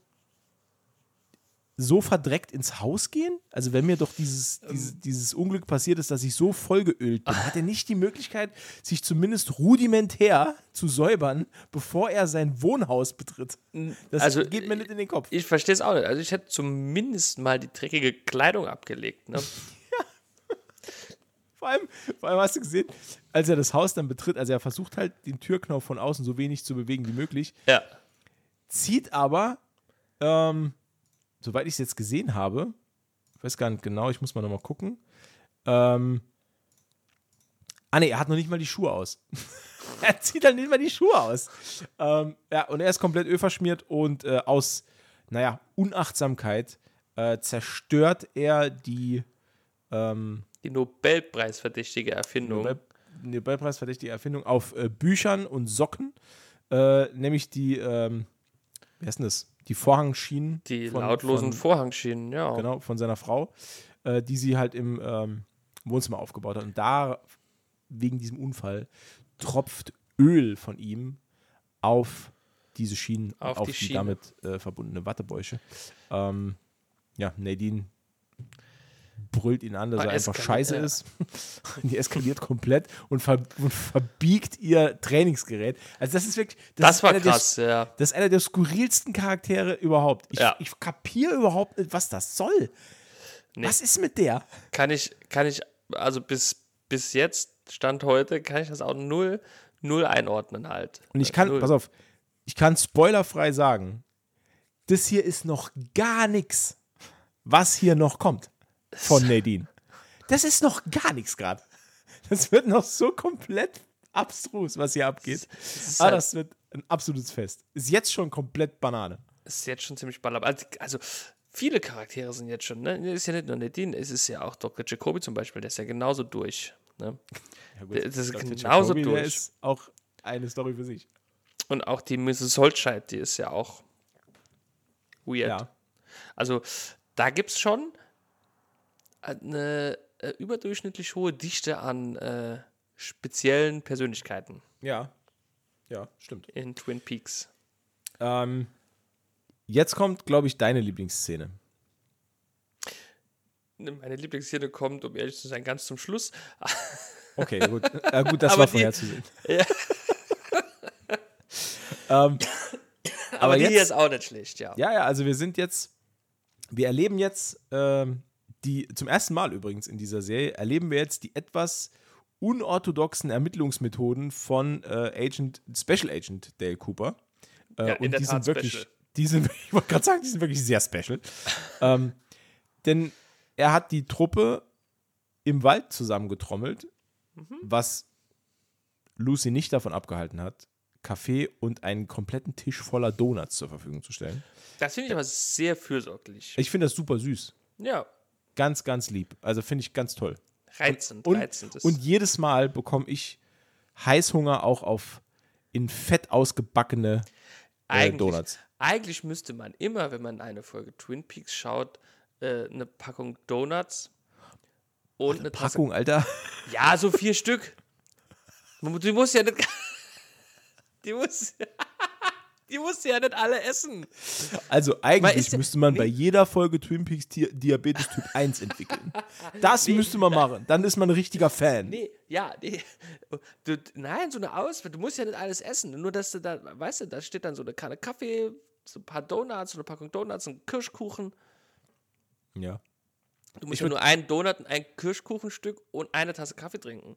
so verdreckt ins Haus gehen? Also wenn mir doch dieses, Ähm. dieses, dieses Unglück passiert ist, dass ich so vollgeölt bin, hat er nicht die Möglichkeit, sich zumindest rudimentär zu säubern, bevor er sein Wohnhaus betritt? Das also, geht mir nicht in den Kopf. Ich verstehe es auch nicht. Also ich hätte zumindest mal die dreckige Kleidung abgelegt. Ne? Vor allem, vor allem hast du gesehen, als er das Haus dann betritt, also er versucht halt den Türknauf von außen so wenig zu bewegen wie möglich, Ja. zieht aber, ähm, soweit ich es jetzt gesehen habe, ich weiß gar nicht genau, ich muss mal nochmal gucken, ähm, ah ne, er hat noch nicht mal die Schuhe aus. er zieht halt nicht mal die Schuhe aus. Ähm, ja, und er ist komplett ölverschmiert und äh, aus, naja, Unachtsamkeit äh, zerstört er die, ähm, Die Nobelpreisverdächtige Erfindung. Nobel Nobelpreisverdächtige Erfindung auf äh, Büchern und Socken, äh, nämlich die, ähm, wer ist denn das? Die Vorhangschienen. Die von- lautlosen von, Vorhangschienen, ja. Genau, von seiner Frau, äh, die sie halt im ähm, Wohnzimmer aufgebaut hat. Und da, wegen diesem Unfall, tropft Öl von ihm auf diese Schienen, Auf auf die die, Schiene. damit äh, verbundene Wattebäusche. Ähm, ja, Nadine brüllt ihn an, dass Ah, er einfach scheiße ja. ist. die eskaliert komplett und, ver und verbiegt ihr Trainingsgerät. Also das ist wirklich, Das ist war einer der krass, ja. das ist einer der skurrilsten Charaktere überhaupt. Ich, Ja. ich kapiere überhaupt nicht, was das soll. Nee. Was ist mit der? Kann ich, kann ich, also bis, bis jetzt, Stand heute, kann ich das auch null, null einordnen halt. Und ich kann, null. pass auf, ich kann spoilerfrei sagen, das hier ist noch gar nichts, was hier noch kommt von Nadine. Das ist noch gar nichts gerade. Das wird noch so komplett abstrus, was hier abgeht. Aber halt- das wird ein absolutes Fest. Ist jetzt schon komplett Banane. ist jetzt schon ziemlich baller. Also, also viele Charaktere sind jetzt schon, ne? Ist ja nicht nur Nadine, es ist ja auch Dr. Jacobi zum Beispiel, der ist ja genauso durch. Ne? Ja, gut, Das ist Dr. genauso Jacobi, Der durch. ist auch eine Story für sich. Und auch die Mrs. Holtscheid, die ist ja auch weird. Ja. Also da gibt es schon eine äh, überdurchschnittlich hohe Dichte an äh, speziellen Persönlichkeiten Ja. Ja, stimmt. in Twin Peaks. Ähm, jetzt kommt, glaube ich, deine Lieblingsszene. Meine Lieblingsszene kommt, um ehrlich zu sein, ganz zum Schluss. Okay, gut. Äh, gut, das Aber war vorherzusehen. Ja. ähm, Aber, aber die jetzt, hier ist auch nicht schlecht, ja. ja, ja, also wir sind jetzt, wir erleben jetzt ähm, die, zum ersten Mal übrigens in dieser Serie, erleben wir jetzt die etwas unorthodoxen Ermittlungsmethoden von äh, Agent, Special Agent Dale Cooper. Äh, Ja, in und der die Tat sind wirklich, special. die sind, ich wollte gerade sagen, die sind wirklich sehr special. ähm, denn er hat die Truppe im Wald zusammengetrommelt, Mhm. was Lucy nicht davon abgehalten hat, Kaffee und einen kompletten Tisch voller Donuts zur Verfügung zu stellen. Das finde ich aber sehr fürsorglich. Ich finde das super süß. Ja, Ganz, ganz lieb. Also finde ich ganz toll. reizend, Und, reizend. ist- und jedes Mal bekomme ich Heißhunger auch auf in Fett ausgebackene äh, eigentlich, Donuts. eigentlich müsste man immer, wenn man eine Folge Twin Peaks schaut, äh, eine Packung Donuts und eine Tasse Packung, Alter. Ja, so vier Stück. Du musst ja nicht. Die muss, die musst du ja nicht alle essen. Also eigentlich müsste man nee. bei jeder Folge Twin Peaks Di Diabetes Typ 1 entwickeln. Das müsste man machen. Dann ist man ein richtiger Fan. Nee, ja, nee. Du, nein, so eine Auswahl. Du musst ja nicht alles essen. Nur, dass du da, weißt du, da steht dann so eine Kanne Kaffee, so ein paar Donuts, so eine Packung Donuts, ein Kirschkuchen. Ja, Du musst Ich nur einen Donut, ein Kirschkuchenstück und eine Tasse Kaffee trinken.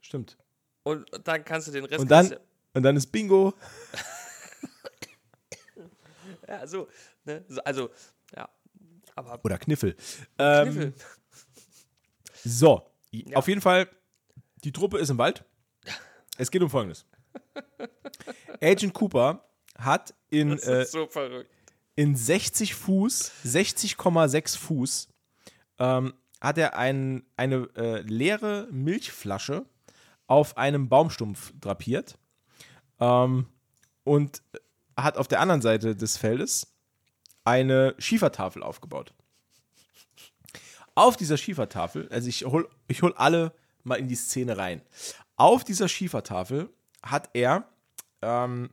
stimmt. Und dann kannst du den Rest. Und dann, und dann ist Bingo. Ja, so, ne? so. Also, ja. Aber Oder Kniffel. Ähm, Kniffel. So, auf jeden Fall, die Truppe ist im Wald. Es geht um Folgendes. Agent Cooper hat in, Das äh, so verrückt. in 60 Fuß, 60,6 Fuß, ähm, hat er ein, eine äh, leere Milchflasche auf einem Baumstumpf drapiert ähm, und hat auf der anderen Seite des Feldes eine Schiefertafel aufgebaut. Auf dieser Schiefertafel, also ich hol, ich hol alle mal in die Szene rein. Auf dieser Schiefertafel hat er ähm,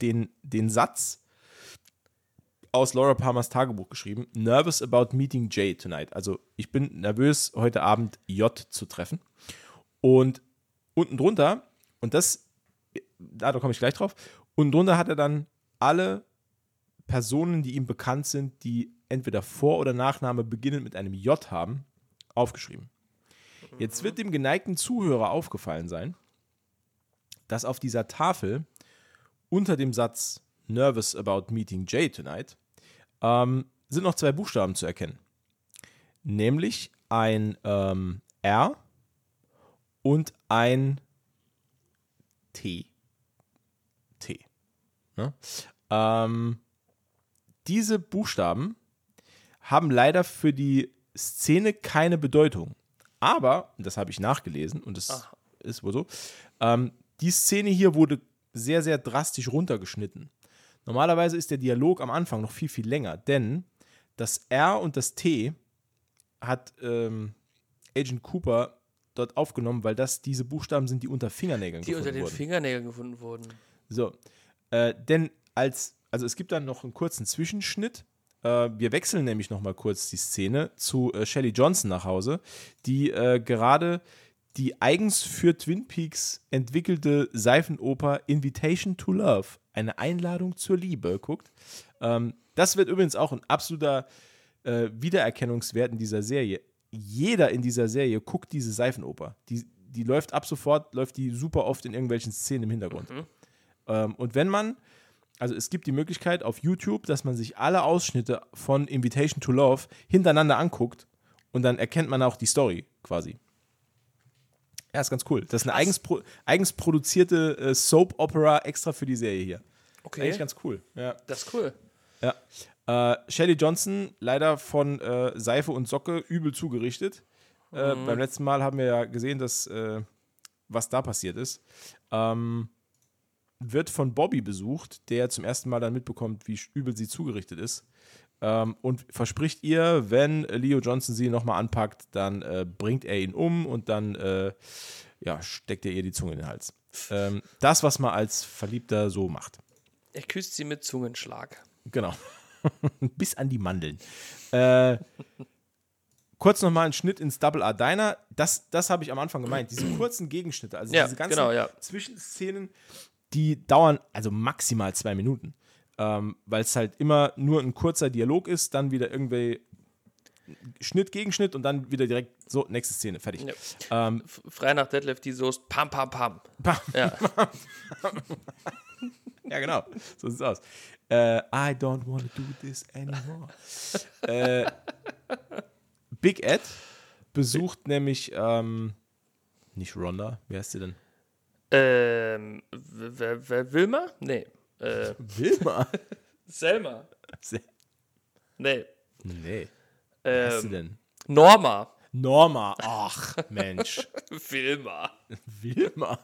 den, den Satz aus Laura Palmers Tagebuch geschrieben: Nervous about meeting Jay tonight. Also, ich bin nervös, heute Abend J zu treffen. Und unten drunter, und das, da, komme ich gleich drauf, unten drunter hat er dann alle Personen, die ihm bekannt sind, die entweder Vor- oder Nachname beginnend mit einem J haben, aufgeschrieben. Jetzt wird dem geneigten Zuhörer aufgefallen sein, dass auf dieser Tafel unter dem Satz Nervous about meeting Jay tonight ähm, sind noch zwei Buchstaben zu erkennen. Nämlich ein ähm, R und ein T. T. Ne? Ähm, diese Buchstaben haben leider für die Szene keine Bedeutung. Aber, das habe ich nachgelesen und das Aha. ist wohl so, ähm, die Szene hier wurde sehr, sehr drastisch runtergeschnitten. Normalerweise ist der Dialog am Anfang noch viel, viel länger, denn das R und das T hat ähm, Agent Cooper dort aufgenommen, weil das diese Buchstaben sind, die unter Fingernägeln Die gefunden unter den wurden. Fingernägeln gefunden wurden. So, äh, denn als, also es gibt dann noch einen kurzen Zwischenschnitt. Äh, wir wechseln nämlich noch mal kurz die Szene zu äh, Shelley Johnson nach Hause, die äh, gerade die eigens für Twin Peaks entwickelte Seifenoper Invitation to Love, eine Einladung zur Liebe, guckt. Ähm, das wird übrigens auch ein absoluter äh, Wiedererkennungswert in dieser Serie. Jeder in dieser Serie guckt diese Seifenoper. Die, die läuft ab sofort, läuft die super oft in irgendwelchen Szenen im Hintergrund. Ähm, und wenn man, also es gibt die Möglichkeit auf YouTube, dass man sich alle Ausschnitte von Invitation to Love hintereinander anguckt und dann erkennt man auch die Story quasi. Ja, ist ganz cool. Das ist eine eigens, pro, eigens produzierte äh, Soap-Opera extra für die Serie hier. Okay. Eigentlich ganz cool. Ja. Das ist cool. Ja. Äh, Shelley Johnson, leider von äh, Seife und Socke übel zugerichtet. Äh, beim letzten Mal haben wir ja gesehen, dass, äh, was da passiert ist. Ähm, wird von Bobby besucht, der zum ersten Mal dann mitbekommt, wie übel sie zugerichtet ist. Ähm, und verspricht ihr, wenn Leo Johnson sie nochmal anpackt, dann äh, bringt er ihn um und dann äh, ja, steckt er ihr die Zunge in den Hals. Ähm, das, was man als Verliebter so macht. Er küsst sie mit Zungenschlag. Genau. Bis an die Mandeln. Äh, kurz nochmal ein Schnitt ins Double R Diner. Das, das habe ich am Anfang gemeint. Diese kurzen Gegenschnitte, also Ja, diese ganzen genau, ja. Zwischenszenen, die dauern also maximal zwei Minuten. Ähm, Weil es halt immer nur ein kurzer Dialog ist, dann wieder irgendwie Schnitt, Gegenschnitt und dann wieder direkt so, nächste Szene, fertig. Ja. Ähm, Frei nach Deadlift, die Soße, pam, pam, pam. Bam. Ja. Ja, genau. So sieht's aus. Äh, I don't want to do this anymore. äh, Big Ed besucht nämlich, ähm, nicht Rhonda, wie heißt sie denn? Ähm, Wilma? Nee. Äh, Wilma. Selma? Nee. nee. Sie Ähm, denn? Norma. Norma. Ach, Mensch. Wilma. Wilma.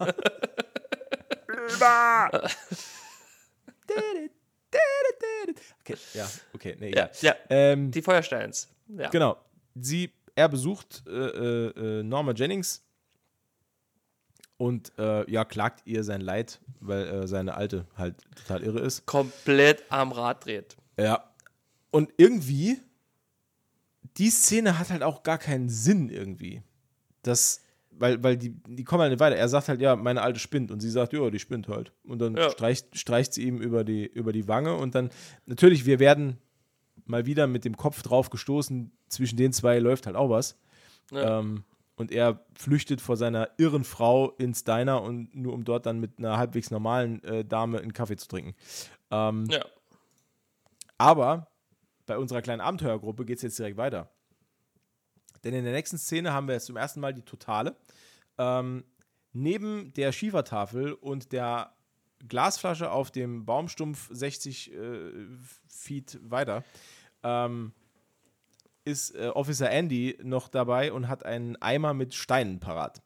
Wilma. Okay, ja, okay, nee, Ja, egal. ja. Ähm, Die Feuersteins. Ja. Genau. Sie, er besucht äh, äh, äh, Norma Jennings und äh, ja, klagt ihr sein Leid, weil äh, seine Alte halt total irre ist. Komplett am Rad dreht. Ja. Und irgendwie, die Szene hat halt auch gar keinen Sinn irgendwie. Das, weil, weil die, die kommen halt nicht weiter. Er sagt halt, ja, meine Alte spinnt. Und sie sagt, ja, die spinnt halt. Und dann Ja. streicht, streicht sie ihm über die, über die Wange. Und dann, natürlich, wir werden mal wieder mit dem Kopf drauf gestoßen. Zwischen den zwei läuft halt auch was. Ja. Ähm, und er flüchtet vor seiner irren Frau ins Diner und nur um dort dann mit einer halbwegs normalen äh, Dame einen Kaffee zu trinken. Ähm, Ja. aber bei unserer kleinen Abenteuergruppe geht es jetzt direkt weiter. Denn in der nächsten Szene haben wir jetzt zum ersten Mal die Totale. Ähm, neben der Schiefertafel und der Glasflasche auf dem Baumstumpf 60 äh, Feet weiter ähm, ist äh, Officer Andy noch dabei und hat einen Eimer mit Steinen parat.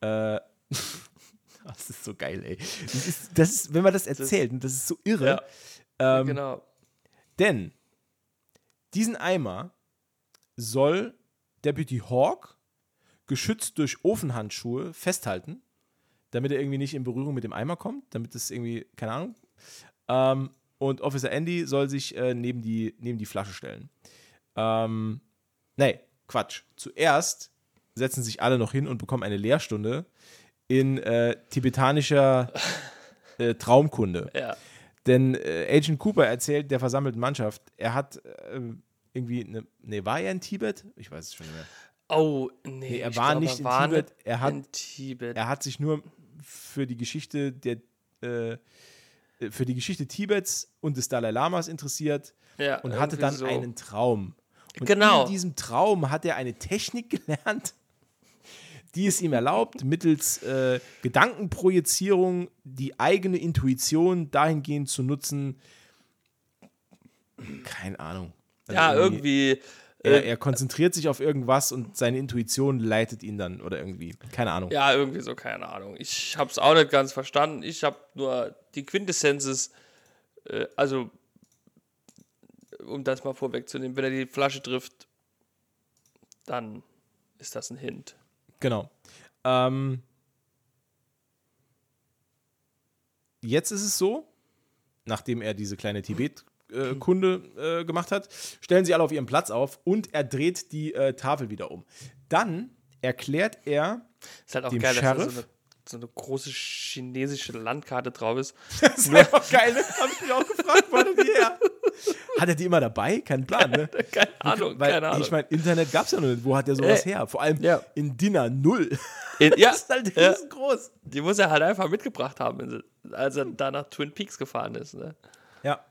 Äh, das ist so geil, ey. Das ist, das ist, wenn man das erzählt, das ist so irre. Ja. Ähm, genau. denn diesen Eimer soll Deputy Hawk geschützt durch Ofenhandschuhe festhalten, damit er irgendwie nicht in Berührung mit dem Eimer kommt, damit es irgendwie, keine Ahnung. Ähm, und Officer Andy soll sich äh, neben, die, neben die Flasche stellen. Ähm, nee, Quatsch. Zuerst setzen sich alle noch hin und bekommen eine Lehrstunde in äh, tibetanischer äh, Traumkunde. Ja. Denn äh, Agent Cooper erzählt der versammelten Mannschaft, er hat äh, irgendwie eine. Nee, war er in Tibet? Ich weiß es schon nicht mehr. Oh, nee. Nee, er war glaub, nicht in war Tibet, er hat- in Tibet. Er hat sich nur für die Geschichte der. Äh, für die Geschichte Tibets und des Dalai Lamas interessiert ja, und hatte dann so. einen Traum. Und Genau. in diesem Traum hat er eine Technik gelernt, die es ihm erlaubt, mittels äh, Gedankenprojizierung die eigene Intuition dahingehend zu nutzen. Keine Ahnung. Also Ja, irgendwie. Er, äh, er konzentriert sich auf irgendwas und seine Intuition leitet ihn dann oder irgendwie. Keine Ahnung. Ja, irgendwie so, keine Ahnung. Ich hab's auch nicht ganz verstanden. Ich hab nur die Quintessenz ist, Äh, also, um das mal vorwegzunehmen, wenn er die Flasche trifft, dann ist das ein Hint. Genau. Ähm, jetzt ist es so, nachdem er diese kleine Tibet-Kunde äh, gemacht hat, stellen sie alle auf ihren Platz auf und er dreht die äh, Tafel wieder um. Dann erklärt er Ist halt auch Dem geil, dass da Sheriff? so eine, so eine große chinesische Landkarte drauf ist. Das ist einfach geil, ne? Hab ich mich auch gefragt, wo die her? Hat er die immer dabei? Kein Plan, ne? Keine Ahnung, Weil, keine Ahnung. Ich meine, Internet gab es ja noch nicht. Wo hat der sowas Äh, her? Vor allem ja. in Dinner null. In- ja, das ist halt ja. riesengroß. die muss er halt einfach mitgebracht haben, als er da nach Twin Peaks gefahren ist. Ne? Ja.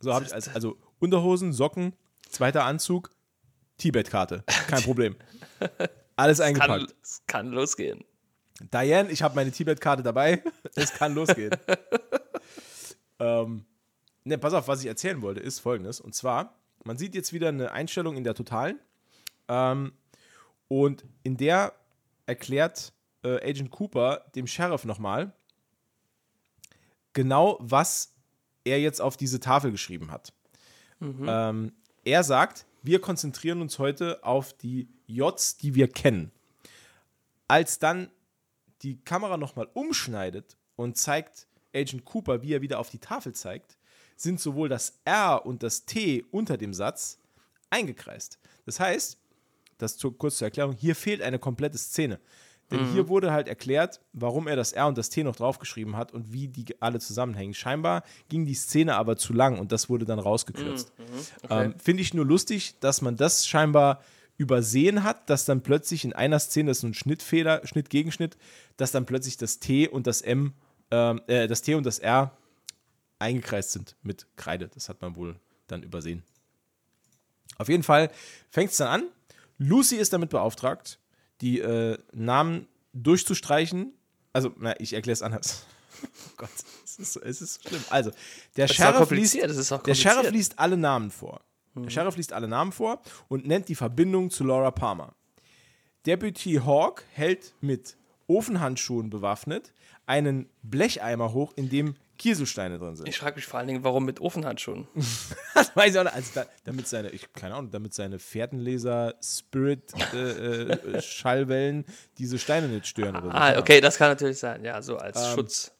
So habe ich als, also Unterhosen, Socken, zweiter Anzug, Tibet-Karte. Kein Problem. Alles Kann, eingepackt. es kann losgehen. Diane, ich habe meine Tibet-Karte dabei. Es kann losgehen. ähm, ne, pass auf, was ich erzählen wollte, ist folgendes. Und zwar, man sieht jetzt wieder eine Einstellung in der Totalen. Ähm, und in der erklärt äh, Agent Cooper dem Sheriff nochmal genau, was er jetzt auf diese Tafel geschrieben hat. Ähm, er sagt, wir konzentrieren uns heute auf die Js, die wir kennen. Als dann die Kamera nochmal umschneidet und zeigt Agent Cooper, wie er wieder auf die Tafel zeigt, sind sowohl das R und das T unter dem Satz eingekreist. Das heißt, das zu, kurz zur Erklärung, hier fehlt eine komplette Szene. Denn hier wurde halt erklärt, warum er das R und das T noch draufgeschrieben hat und wie die alle zusammenhängen. Scheinbar ging die Szene aber zu lang und das wurde dann rausgekürzt. Ähm, Finde ich nur lustig, dass man das scheinbar übersehen hat, dass dann plötzlich in einer Szene, das ist ein Schnittfehler, Schnitt-Gegenschnitt, dass dann plötzlich das T und das M, ähm, äh, das T und das R eingekreist sind mit Kreide. Das hat man wohl dann übersehen. Auf jeden Fall fängt es dann an. Lucy ist damit beauftragt, die äh, Namen durchzustreichen. Also, na, ich erkläre es anders. Oh Gott, es ist, es ist schlimm. Also, der Das Sheriff liest, der Sheriff liest alle Namen vor. Mhm. Der Sheriff liest alle Namen vor und nennt die Verbindung zu Laura Palmer. Deputy Hawk hält mit Ofenhandschuhen bewaffnet einen Blecheimer hoch, in dem Kieselsteine drin sind. Ich frage mich vor allen Dingen, warum mit Ofenhandschuhen? Das weiß ich auch nicht. Also da, damit seine, ich keine Ahnung, damit seine Fährtenleser Spirit äh, äh, diese Steine nicht stören oder so. Ah, okay, das kann natürlich sein. Ja, so als Ähm, Schutz.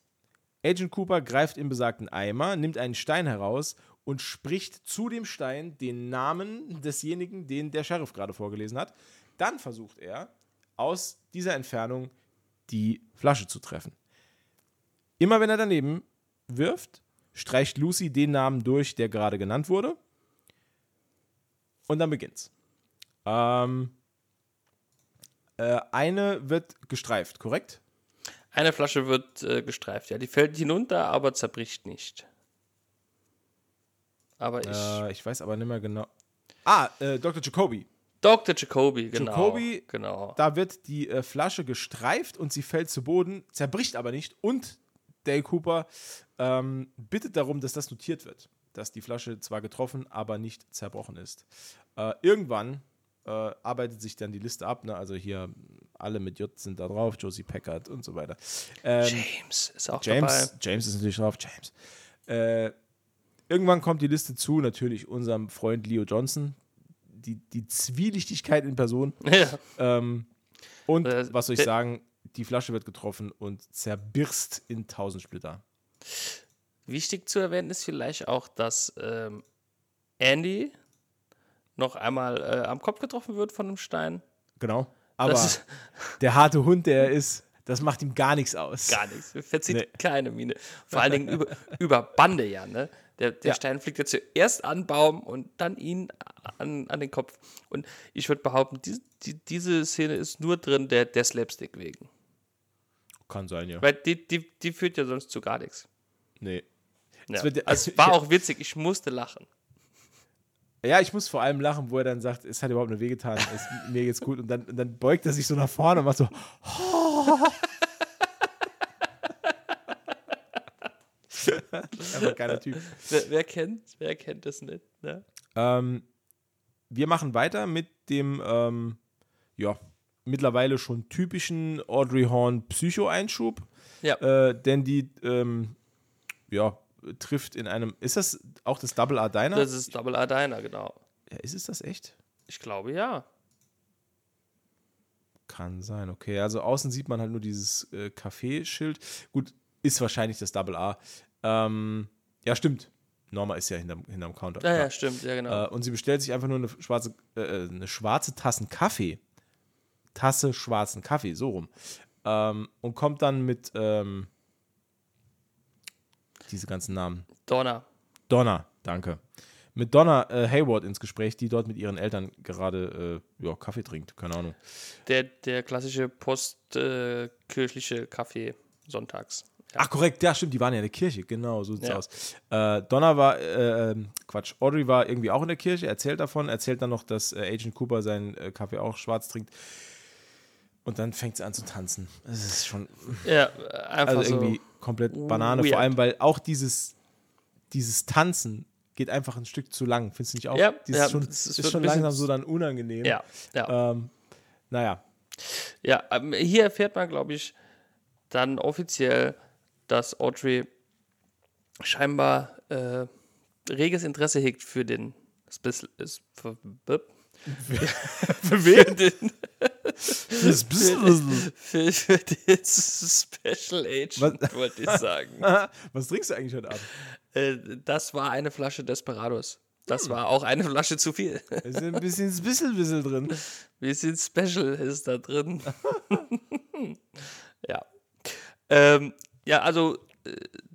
Agent Cooper greift im besagten Eimer, nimmt einen Stein heraus und spricht zu dem Stein den Namen desjenigen, den der Sheriff gerade vorgelesen hat. Dann versucht er, aus dieser Entfernung die Flasche zu treffen. Immer wenn er daneben wirft, streicht Lucy den Namen durch, der gerade genannt wurde. Und dann beginnt's. Ähm, äh, eine wird gestreift, korrekt? Eine Flasche wird äh, gestreift, ja. Die fällt hinunter, aber zerbricht nicht. Aber ich. Äh, ich weiß aber nicht mehr genau. Ah, äh, Dr. Jacoby. Dr. Jacoby, genau. Jacoby- genau. Da wird die äh, Flasche gestreift und sie fällt zu Boden, zerbricht aber nicht. Und Dale Cooper ähm, bittet darum, dass das notiert wird. Dass die Flasche zwar getroffen, aber nicht zerbrochen ist. Äh, irgendwann äh, arbeitet sich dann die Liste ab. Ne? Also hier alle mit J sind da drauf, Josie Packard und so weiter. Ähm, James ist auch James, dabei. James ist natürlich drauf, James. Äh, irgendwann kommt die Liste zu, natürlich unserem Freund Leo Johnson. Die, die Zwielichtigkeit in Person. Ja. Ähm, und Äh, was soll ich sagen? Die Flasche wird getroffen und zerbirst in tausend Splitter. Wichtig zu erwähnen ist vielleicht auch, dass ähm, Andy noch einmal äh, am Kopf getroffen wird von einem Stein. Genau. Aber der harte Hund, der er ist, das macht ihm gar nichts aus. gar nichts. Verzieht Nee. keine Miene. Vor allen Dingen über, über Bande ja, ne? Der, der Ja. Stein fliegt ja zuerst an Baum und dann ihn an, an den Kopf. Und ich würde behaupten, die, die, diese Szene ist nur drin der, der Slapstick wegen. Kann sein, ja. Weil die, die, die führt ja sonst zu gar nichts. Nee. Ja. wird also es war auch witzig, ich musste lachen. Ja, ich muss vor allem lachen, wo er dann sagt, es hat überhaupt nicht wehgetan, es, mir geht's gut. Und dann, und dann beugt er sich so nach vorne und macht so. Einfach geiler Typ. Wer, wer kennt, wer kennt das nicht? Ne? Ähm, wir machen weiter mit dem, ähm, ja, mittlerweile schon typischen Audrey Horn Psycho-Einschub. Ja. Äh, denn die, ähm, ja, trifft in einem. Ist das auch das Double R Diner? Das ist Double R Diner, genau. ja, ist es das echt? Ich glaube ja. Kann sein, okay. Also außen sieht man halt nur dieses äh, Café-Schild. Gut, ist wahrscheinlich das Double A. Ähm, ja, stimmt. Norma ist ja hinterm, hinterm Counter. Ja, ja, stimmt, ja, genau. Äh, und sie bestellt sich einfach nur eine schwarze, äh, eine schwarze Tassen Kaffee. Tasse schwarzen Kaffee, so rum. Ähm, und kommt dann mit ähm, diese ganzen Namen. Donner. Donna, danke. Mit Donna äh, Hayward ins Gespräch, die dort mit ihren Eltern gerade äh, ja, Kaffee trinkt. Keine Ahnung. Der, der klassische postkirchliche Kaffee sonntags. Ach, korrekt, ja, stimmt, die waren ja in der Kirche, genau, so sieht's Ja. aus. Äh, Donna war, äh, ähm, Quatsch, Audrey war irgendwie auch in der Kirche, erzählt davon, erzählt dann noch, dass äh, Agent Cooper seinen äh, Kaffee auch schwarz trinkt. Und dann fängt sie an zu tanzen. Das ist schon Ja, einfach also so. irgendwie komplett Banane, weird. vor allem, weil auch dieses, dieses Tanzen geht einfach ein Stück zu lang, findest du nicht auch? Ja, dieses ja, schon, es- es ist schon langsam so dann unangenehm. Ja, ja. Ähm, naja, Ja, ähm, hier erfährt man, glaube ich, dann offiziell, dass Audrey scheinbar äh, reges Interesse hegt für den Spis- ist- für, für wen? den, Bisschen- für, für den Special Agent, Was? wollte ich sagen. Was trinkst du eigentlich heute Abend? äh, das war eine Flasche Desperados. Das Hm. war auch eine Flasche zu viel. Da ist ein bisschen Spissel-Wissel drin. Bisschen Special ist da drin. ja. Ähm, ja, also äh,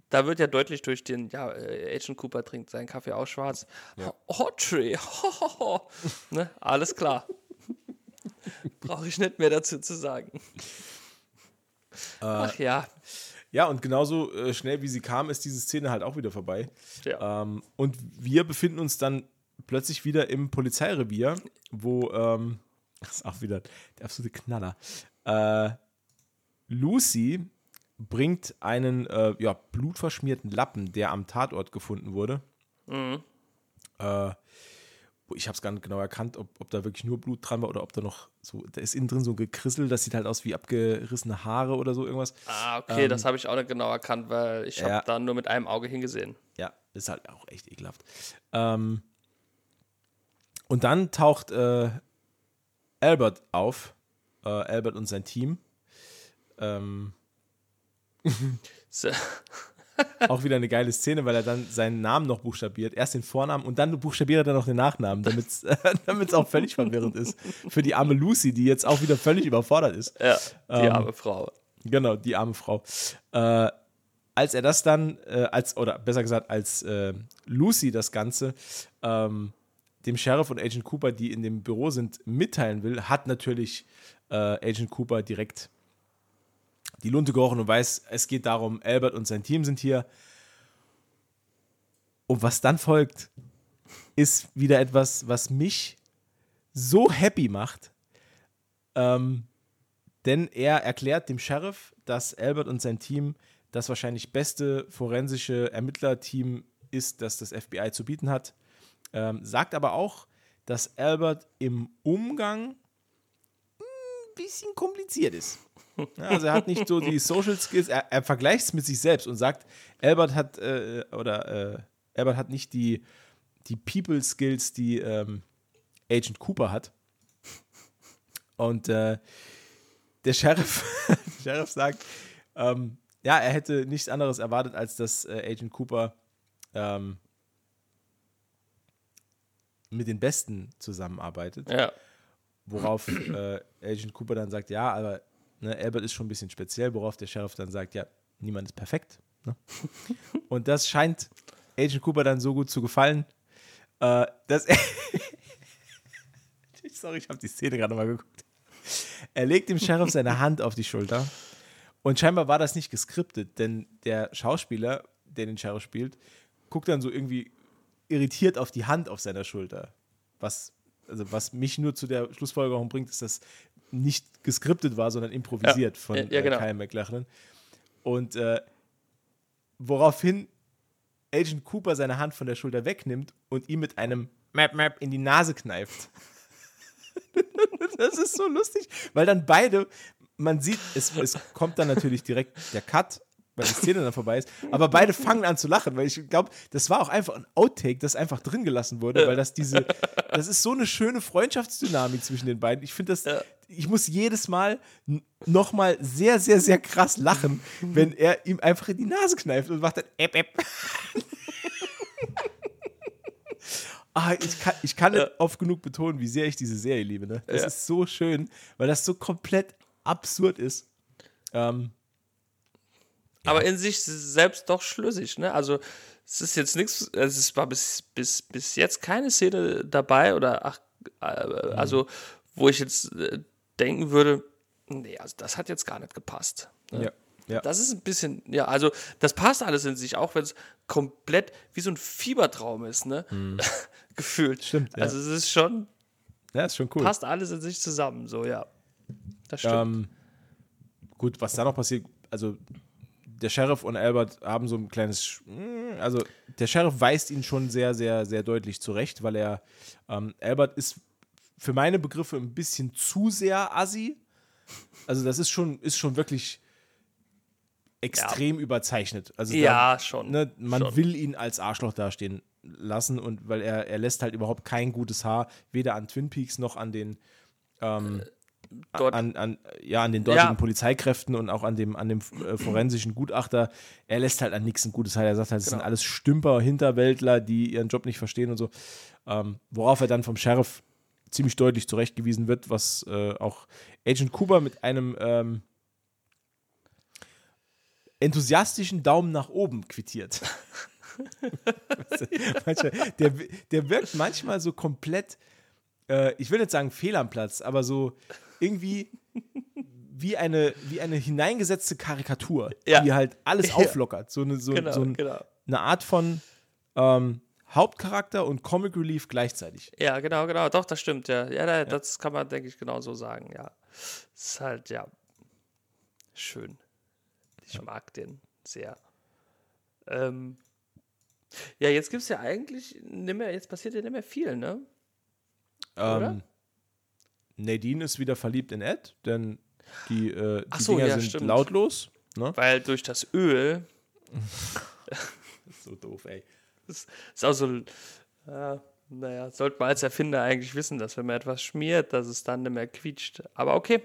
da wird ja deutlich durch den, ja, äh, Agent Cooper trinkt seinen Kaffee auch schwarz. Audrey, ne, alles klar. Brauche ich nicht mehr dazu zu sagen. Ach ja, Ja, und genauso äh, schnell wie sie kam, ist diese Szene halt auch wieder vorbei. ja. Ähm, und wir befinden uns dann plötzlich wieder im Polizeirevier, wo, ähm, das ist auch wieder der absolute Knaller. Äh, Lucy bringt einen äh, ja, blutverschmierten Lappen, der am Tatort gefunden wurde. Äh, ich habe es gar nicht genau erkannt, ob, ob da wirklich nur Blut dran war oder ob da noch so, da ist innen drin so Gekrissel, das sieht halt aus wie abgerissene Haare oder so irgendwas. Ah, okay, das habe ich auch nicht genau erkannt, weil ich Ähm, ja. habe da nur mit einem Auge hingesehen. Ja, ist halt auch echt ekelhaft. Ähm, und dann taucht äh, Albert auf, äh, Albert und sein Team. Ähm, So, auch wieder eine geile Szene, weil er dann seinen Namen noch buchstabiert. Erst den Vornamen und dann buchstabiert er noch den Nachnamen, damit es auch völlig verwirrend ist. Für die arme Lucy, die jetzt auch wieder völlig überfordert ist. ja, die Ähm, arme Frau. Genau, die arme Frau. Äh, als er das dann, äh, als, oder besser gesagt, als äh, Lucy das Ganze ähm, dem Sheriff und Agent Cooper, die in dem Büro sind, mitteilen will, hat natürlich äh, Agent Cooper direkt die Lunte gerochen und weiß, es geht darum, Albert und sein Team sind hier. Und was dann folgt, ist wieder etwas, was mich so happy macht. Ähm, denn er erklärt dem Sheriff, dass Albert und sein Team das wahrscheinlich beste forensische Ermittlerteam ist, das das FBI zu bieten hat. Ähm, sagt aber auch, dass Albert im Umgang bisschen kompliziert ist. Ja, also er hat nicht so die Social Skills, er, er vergleicht es mit sich selbst und sagt, Albert hat äh, oder äh, Albert hat nicht die, die People Skills, die ähm, Agent Cooper hat. Und äh, der Sheriff, der Sheriff sagt, ähm, ja, er hätte nichts anderes erwartet, als dass äh, Agent Cooper ähm, mit den Besten zusammenarbeitet. Ja. Worauf äh, Agent Cooper dann sagt, ja, aber ne, Albert ist schon ein bisschen speziell, worauf der Sheriff dann sagt, ja, niemand ist perfekt. Ne? Und das scheint Agent Cooper dann so gut zu gefallen, äh, dass er. Sorry, ich habe die Szene gerade mal geguckt. Er legt dem Sheriff seine Hand auf die Schulter und scheinbar war das nicht geskriptet, denn der Schauspieler, der den Sheriff spielt, guckt dann so irgendwie irritiert auf die Hand auf seiner Schulter. Was, also was mich nur zu der Schlussfolgerung bringt, ist, dass nicht geskriptet war, sondern improvisiert Ja. von Ja, ja, genau. äh, Kyle MacLachlan. Und äh, woraufhin Agent Cooper seine Hand von der Schulter wegnimmt und ihm mit einem Map Map in die Nase kneift. das ist so lustig, weil dann beide, man sieht, es, es kommt dann natürlich direkt der Cut weil die Szene dann vorbei ist. Aber beide fangen an zu lachen, weil ich glaube, das war auch einfach ein Outtake, das einfach drin gelassen wurde, weil das diese, das ist so eine schöne Freundschaftsdynamik zwischen den beiden. Ich finde das, Ja. Ich muss jedes Mal nochmal sehr, sehr, sehr krass lachen, wenn er ihm einfach in die Nase kneift und macht dann Äpp, Äpp. Ah, ich kann, ich kann nicht oft genug betonen, wie sehr ich diese Serie liebe. Ne? Das Ja. ist so schön, weil das so komplett absurd ist. Ähm, aber in sich selbst doch schlüssig, ne? Also es ist jetzt nichts, also es war bis, bis, bis jetzt keine Szene dabei oder ach, äh, also wo ich jetzt äh, denken würde, nee, also das hat jetzt gar nicht gepasst. Ne? ja. Ja. Das ist ein bisschen, ja, also das passt alles in sich, auch wenn es komplett wie so ein Fiebertraum ist, ne? Gefühlt. Mhm. Stimmt, ja. Also es ist schon, ja, ist schon cool. passt alles in sich zusammen, so, ja. Das stimmt. Ähm, gut, was da noch passiert, also der Sheriff und Albert haben so ein kleines, Sch- also der Sheriff weist ihn schon sehr, sehr, sehr deutlich zurecht, weil er, ähm, Albert ist für meine Begriffe ein bisschen zu sehr assi. Also das ist schon, ist schon wirklich extrem überzeichnet. Also Ja, da, schon, Ne, man schon. will ihn als Arschloch dastehen lassen und weil er, er lässt halt überhaupt kein gutes Haar, weder an Twin Peaks noch an den Dort, an, an, ja, an den dortigen Ja. Polizeikräften und auch an dem, an dem äh, forensischen Gutachter. Er lässt halt an nichts ein gutes Teil. Er sagt halt, es sind Genau. alles Stümper, Hinterwäldler, die ihren Job nicht verstehen und so. Ähm, worauf er dann vom Sheriff ziemlich deutlich zurechtgewiesen wird, was äh, auch Agent Cooper mit einem ähm, enthusiastischen Daumen nach oben quittiert. der, der wirkt manchmal so komplett, äh, ich will nicht sagen fehl am Platz, aber so irgendwie wie eine, wie eine hineingesetzte Karikatur, Ja. die halt alles auflockert. So eine, so, genau, so ein, genau. eine Art von ähm, Hauptcharakter und Comic Relief gleichzeitig. Ja, genau, genau. Doch, das stimmt, ja. Ja, da- das kann man, denke ich, genau so sagen, ja. Ist halt, ja, schön. Ich mag den sehr. Ähm, ja, jetzt gibt es ja eigentlich nicht mehr, jetzt passiert ja nicht mehr viel, ne? Oder? Ähm, Nadine ist wieder verliebt in Ed, denn die, äh, die so, Dinger ja, sind stimmt. lautlos. Ne? Weil durch das Öl So doof, ey. Ist, ist auch so, äh, naja, sollte man als Erfinder eigentlich wissen, dass wenn man etwas schmiert, dass es dann nicht mehr quietscht. Aber okay,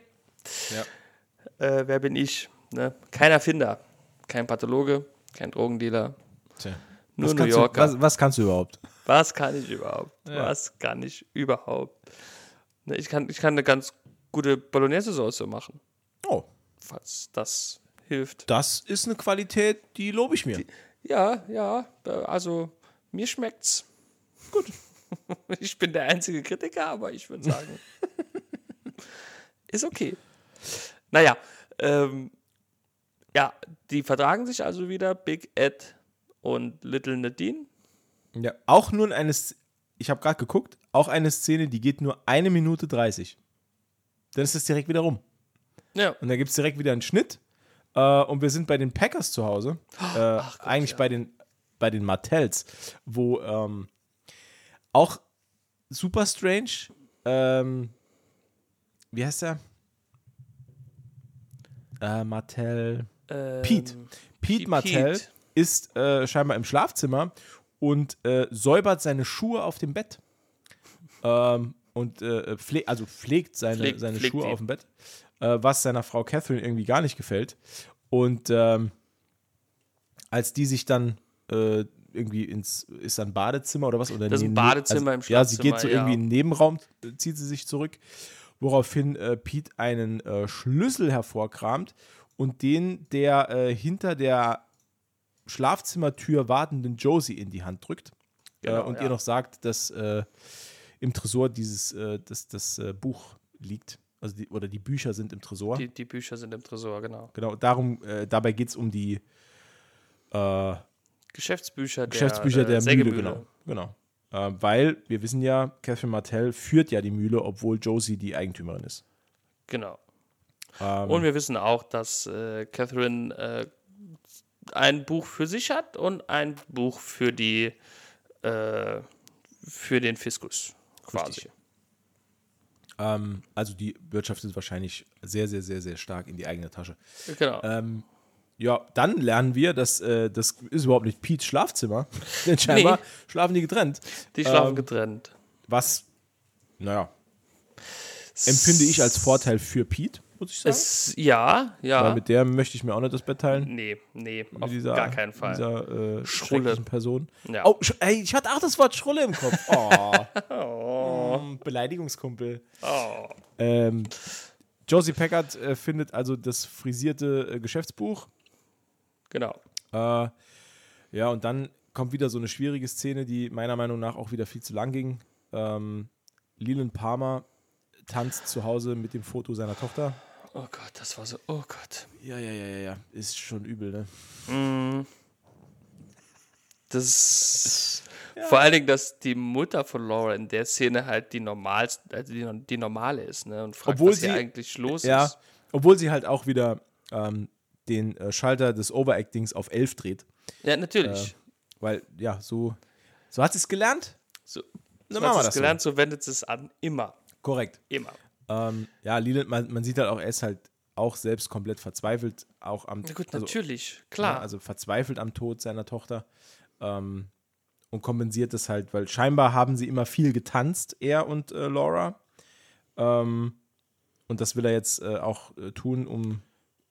Ja. äh, wer bin ich? Ne? Kein Erfinder, kein Pathologe, kein Drogendealer, Tja. nur was, New kannst du, Yorker. was, was kannst du überhaupt? Was kann ich überhaupt? Ja. Was kann ich überhaupt? Ne, ich, kann, ich kann eine ganz gute Bolognese-Soße machen, Oh, falls das hilft. das ist eine Qualität, die lobe ich mir. Ja, ja, also mir schmeckt's. Gut. Ich bin der einzige Kritiker, aber ich würde sagen, ist okay. Naja, ähm, ja, die vertragen sich also wieder, Big Ed und Little Nadine. Ja, auch nur eine, ich habe gerade geguckt, auch eine Szene, die geht nur eine Minute 30. Dann ist es direkt wieder rum. Ja, Und dann gibt es direkt wieder einen Schnitt. Äh, und wir sind bei den Packers zu Hause. Äh, Gott, eigentlich ja. bei, den, bei den Martells, wo ähm, auch super strange. Ähm, wie heißt der? Äh, Martell. ähm, Pete. Pete Pete. Martell ist äh, scheinbar im Schlafzimmer und äh, säubert seine Schuhe auf dem Bett. Ähm, und äh, pfle also pflegt seine, Pflegt- seine pflegt Schuhe die. auf dem Bett, äh, was seiner Frau Catherine irgendwie gar nicht gefällt. Und ähm, als die sich dann äh, irgendwie ins, ist ein Badezimmer oder was? Oder Das ist ein Badezimmer im Ja, sie geht so Schlafzimmer, irgendwie ja. in den Nebenraum, zieht sie sich zurück, woraufhin äh, Pete einen äh, Schlüssel hervorkramt und den der äh, hinter der Schlafzimmertür wartenden Josie in die Hand drückt äh, Genau, und ja. ihr noch sagt, dass äh, im Tresor dieses äh, das, das Buch liegt. Also die, oder die Bücher sind im Tresor. die, die Bücher sind im Tresor, genau. genau, darum, äh, dabei geht es um die äh, Geschäftsbücher der, Geschäftsbücher äh, der Mühle, genau. genau. Äh, weil wir wissen ja, Catherine Martell führt ja die Mühle, obwohl Josie die Eigentümerin ist. Genau. Ähm, Und wir wissen auch, dass äh, Catherine äh, ein Buch für sich hat und ein Buch für die äh, für den Fiskus quasi. Richtig. Ähm, also die wirtschaftet wahrscheinlich sehr, sehr, sehr, sehr stark in die eigene Tasche. Genau. Ähm, ja, dann lernen wir, dass äh, das ist überhaupt nicht Pete's Schlafzimmer. Denn scheinbar Nee. schlafen die getrennt. Die schlafen Ähm, getrennt. Was, naja, empfinde ich als Vorteil für Pete, muss ich sagen. Es, ja, Weil ja. mit der möchte ich mir auch nicht das Bett teilen. Nee, nee, Mit auf dieser, gar keinen Fall. Dieser äh, Schrulle. Person. Ja. Oh, ey, ich hatte auch das Wort Schrulle im Kopf. Oh. Mm, Beleidigungskumpel. Oh. Ähm, Josie Packard äh, findet also das frisierte äh, Geschäftsbuch. Genau. Äh, ja, und dann kommt wieder so eine schwierige Szene, die meiner Meinung nach auch wieder viel zu lang ging. Ähm, Leland Palmer tanzt zu Hause mit dem Foto seiner Tochter. Oh Gott, das war so, oh Gott. Ja, ja, ja, ja, ja. Ist schon übel, ne? Mm. Das vor allen Dingen, dass die Mutter von Laura in der Szene halt die normalste, also die, die normale ist, ne? Und fragt, Obwohl was hier sie- eigentlich los Ja, ist. obwohl sie halt auch wieder ähm, den äh, Schalter des Overactings auf 11 dreht. Ja, natürlich. Weil, ja, so, so hat sie es gelernt. so, so hat sie das es so. gelernt, so wendet sie es an. Immer. Korrekt. Immer. Ähm, ja, Leland, man, man sieht halt auch, er ist halt auch selbst komplett verzweifelt, auch am Na gut, also, natürlich, Ja, klar. also verzweifelt am Tod seiner Tochter ähm, und kompensiert das halt, weil scheinbar haben sie immer viel getanzt, er und äh, Laura. Ähm, und das will er jetzt äh, auch äh, tun, um,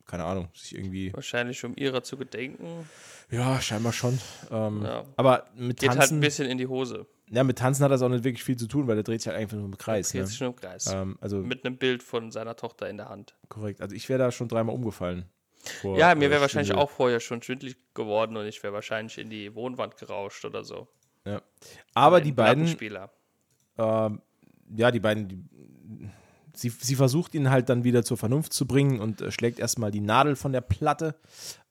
keine Ahnung, sich irgendwie. Wahrscheinlich, um ihrer zu gedenken. Ja, scheinbar schon. Ähm, Ja. Aber mit Geht halt ein Tanzen, bisschen in die Hose. ja, mit Tanzen hat das auch nicht wirklich viel zu tun, weil der dreht sich halt einfach nur im Kreis. Dreht Ne? sich nur im Kreis. Ähm, also Mit einem Bild von seiner Tochter in der Hand. korrekt. Also ich wäre da schon dreimal umgefallen. Vor, Ja, mir wäre wahrscheinlich auch vorher schon schwindlig geworden und ich wäre wahrscheinlich in die Wohnwand gerauscht oder so. Ja. Aber die beiden, Plattenspieler. ähm, ja, die beiden, die, sie, sie versucht ihn halt dann wieder zur Vernunft zu bringen und äh, schlägt erstmal die Nadel von der Platte.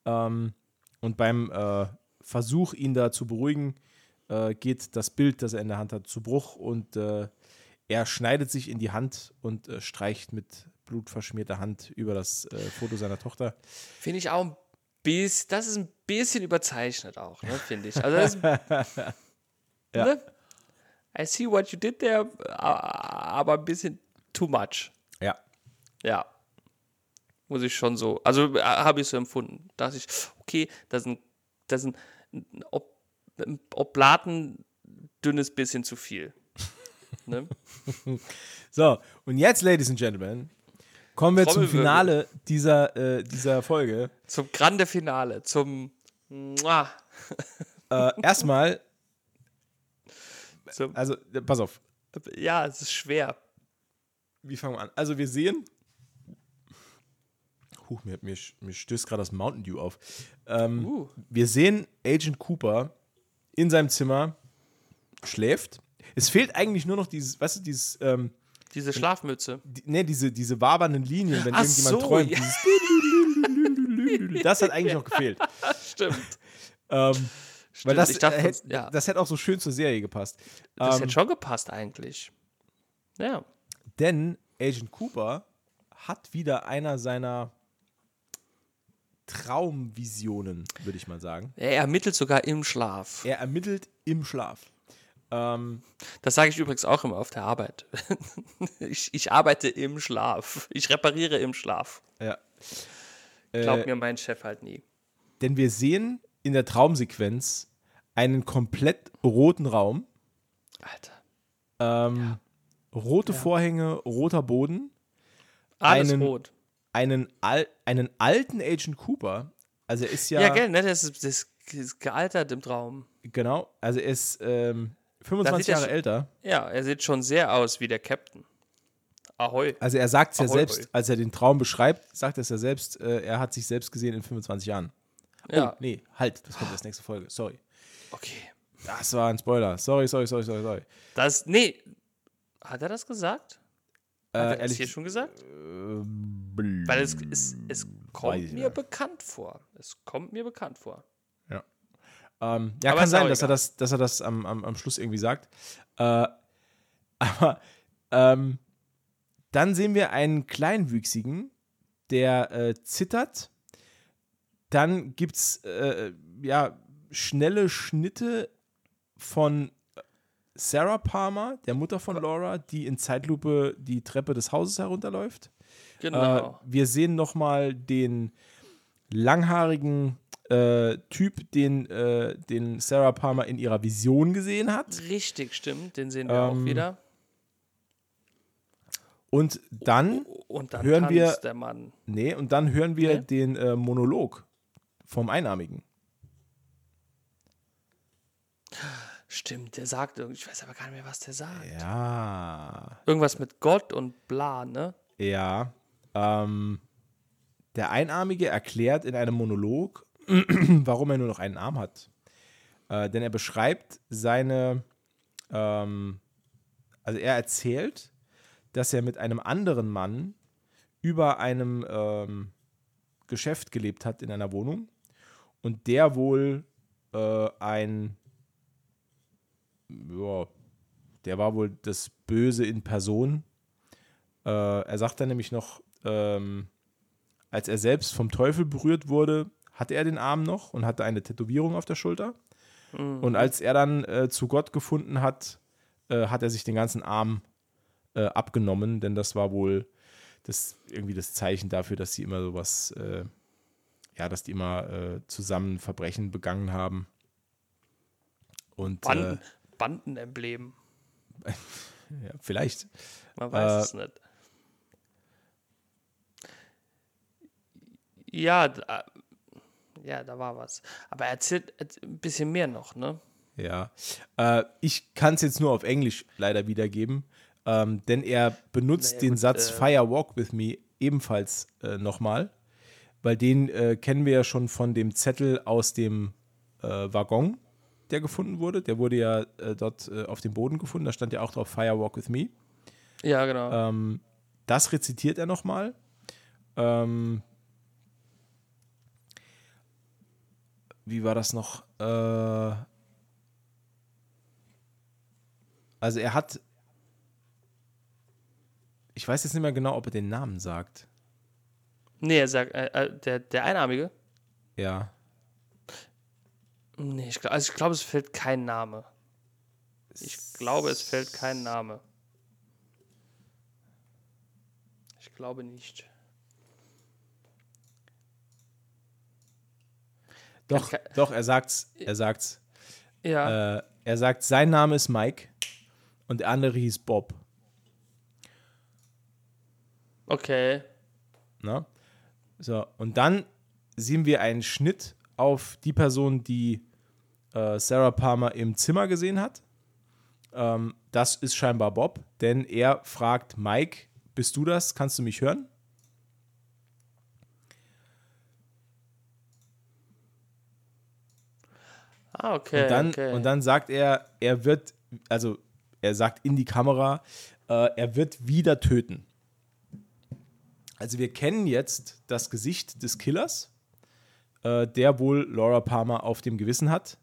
Ähm, und beim äh, Versuch, ihn da zu beruhigen, äh, geht das Bild, das er in der Hand hat, zu Bruch und äh, er schneidet sich in die Hand und äh, streicht mit blutverschmierter Hand über das äh, Foto seiner Tochter. Finde ich auch ein bisschen, das ist ein bisschen überzeichnet auch, ne, finde ich. Also ist, Ja. ne? I see what you did there, aber ein bisschen too much. Ja. Ja. Muss ich schon so. Also äh, habe ich so empfunden. Dachte ich, okay, das ist ein, das ist ein Ob, ein Oblaten dünnes bisschen zu viel. Ne? So, und jetzt, Ladies and Gentlemen, kommen wir zum. Finale dieser, äh, dieser Folge. Zum grande Finale, zum Äh, erstmal, zum, also, pass auf, ja, es ist schwer. wie fangen wir an? Also, wir sehen. Huch, mir, mir, mir stößt gerade das Mountain Dew auf. Ähm, Uh. Wir sehen Agent Cooper in seinem Zimmer, schläft. Es fehlt eigentlich nur noch dieses, weißt du, dieses, ähm, Diese Schlafmütze. die, ne, diese, diese wabernden Linien, wenn Ach irgendjemand so, träumt. ja. Das hat eigentlich noch gefehlt. Stimmt. Ähm, weil Stimmt, das, ich dachte, hätte, ja. das hätte auch so schön zur Serie gepasst. Das Ähm, hätte schon gepasst eigentlich. Ja. Denn Agent Cooper hat wieder einer seiner Traumvisionen, würde ich mal sagen. Er ermittelt sogar im Schlaf. Er ermittelt im Schlaf. Ähm, Das sage ich übrigens auch immer auf der Arbeit. Ich, ich arbeite im Schlaf. Ich repariere im Schlaf. ja. Glaubt Äh, mir mein Chef halt nie. denn wir sehen in der Traumsequenz einen komplett roten Raum, Alter. ähm, rote Vorhänge, roter Boden, Alles Einen- rot. einen, al einen alten Agent Cooper. Also er ist ja, Ja, gell, ne? Das ist, das ist gealtert im Traum. genau, also er ist ähm, 25 Da sieht er Jahre schon- älter. Ja, er sieht schon sehr aus wie der Captain. Ahoi. Also er sagt es ja selbst, ahoi. als er den Traum beschreibt, sagt er es ja selbst, äh, er hat sich selbst gesehen in 25 Jahren. Ja, Oh, nee, halt, das kommt erst nächste Folge. Sorry. okay. Das war ein Spoiler. Sorry, sorry, sorry, sorry, sorry. Das, nee. Hat er das gesagt? Äh, Hat er das hier schon gesagt? Weil Weil es, es, es kommt mir bekannt vor. Es kommt mir bekannt vor. Ähm, ja, Aber kann sein, dass er das, dass er das am, am, am Schluss irgendwie sagt. Äh, aber ähm, dann sehen wir einen Kleinwüchsigen, der äh, zittert. Dann gibt es äh, ja, schnelle Schnitte von Sarah Palmer, der Mutter von Laura, die in Zeitlupe die Treppe des Hauses herunterläuft. Genau. Äh, wir sehen nochmal den langhaarigen äh, Typ, den, äh, den Sarah Palmer in ihrer Vision gesehen hat. Richtig, stimmt. Den sehen wir auch Ähm, wieder. Und dann, Und dann hören wir- der Mann. nee, und dann hören wir Nee? den äh, Monolog vom Einarmigen. Stimmt, der sagt irgendwie, ich weiß aber gar nicht mehr, was der sagt. Ja. Irgendwas mit Gott und bla, ne? Ja. Ähm, der Einarmige erklärt in einem Monolog, warum er nur noch einen Arm hat. Äh, denn er beschreibt seine, ähm, also er erzählt, dass er mit einem anderen Mann über einem ähm, Geschäft gelebt hat in einer Wohnung und der wohl äh, ein, ja, der war wohl das Böse in Person. Äh, er sagt dann nämlich noch, ähm, als er selbst vom Teufel berührt wurde, hatte er den Arm noch und hatte eine Tätowierung auf der Schulter. Und als er dann äh, zu Gott gefunden hat, äh, hat er sich den ganzen Arm äh, abgenommen, denn das war wohl das, irgendwie das Zeichen dafür, dass sie immer sowas, äh, ja, dass die immer äh, zusammen Verbrechen begangen haben. Und äh, Banden, Bandenemblem. ja, vielleicht. Man weiß Äh, es nicht. Ja, ja, da war was. Aber er erzählt ein bisschen mehr noch, ne? Ja. Äh, ich kann es jetzt nur auf Englisch leider wiedergeben, ähm, denn er benutzt Naja, den gut, Satz äh, Fire Walk with Me ebenfalls äh, nochmal, weil den äh, kennen wir ja schon von dem Zettel aus dem äh, Waggon, der gefunden wurde. Der wurde ja äh, dort äh, auf dem Boden gefunden, da stand ja auch drauf Fire Walk with Me. Ja, genau. Ähm, das rezitiert er nochmal. Ähm, wie war das noch? Äh, also er hat, ich weiß jetzt nicht mehr genau, ob er den Namen sagt. nee, er sagt, äh, äh, der, der Einarmige? Ja. Nee, ich, also ich glaube, es fällt kein Name. Ich glaube, es fällt kein Name. Ich glaube nicht. Doch, Kann- doch, er sagt's, er sagt's. Ja, Äh, er sagt, sein Name ist Mike und der andere hieß Bob. okay. Ne? So, und dann sehen wir einen Schnitt auf die Person, die äh, Sarah Palmer im Zimmer gesehen hat. Ähm, das ist scheinbar Bob, denn er fragt Mike, bist du das? Kannst du mich hören? Ah, okay. Und dann, okay. und dann sagt er, er wird, also er sagt in die Kamera, äh, er wird wieder töten. Also wir kennen jetzt das Gesicht des Killers, äh, der wohl Laura Palmer auf dem Gewissen hat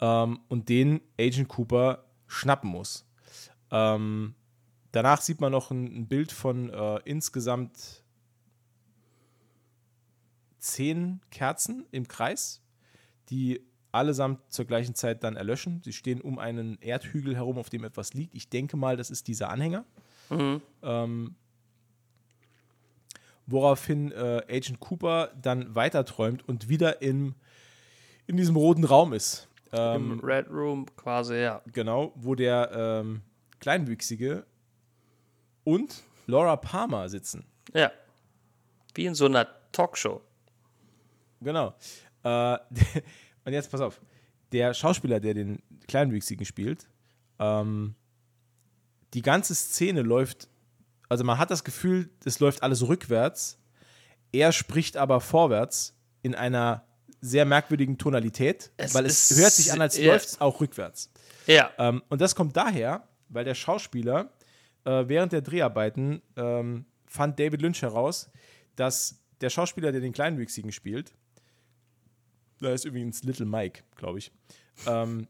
ähm, und den Agent Cooper schnappen muss. Ähm, danach sieht man noch ein, ein Bild von äh, insgesamt zehn Kerzen im Kreis, die allesamt zur gleichen Zeit dann erlöschen. Sie stehen um einen Erdhügel herum, auf dem etwas liegt. Ich denke mal, das ist dieser Anhänger. Ähm, woraufhin äh, Agent Cooper dann weiterträumt und wieder im, in diesem roten Raum ist. Ähm, Im Red Room quasi, ja. genau, wo der ähm, Kleinwüchsige und Laura Palmer sitzen. Ja. Wie in so einer Talkshow. Genau. Äh, und jetzt pass auf. Der Schauspieler, der den Kleinwüchsigen spielt, ähm, die ganze Szene läuft, also man hat das Gefühl, es läuft alles rückwärts. Er spricht aber vorwärts in einer sehr merkwürdigen Tonalität, Es weil es hört sich an, als ja. läuft es auch rückwärts. Ja. Ähm, und das kommt daher, weil der Schauspieler äh, während der Dreharbeiten ähm, fand David Lynch heraus, dass der Schauspieler, der den Kleinwüchsigen spielt, da ist übrigens Little Mike, glaube ich, ähm,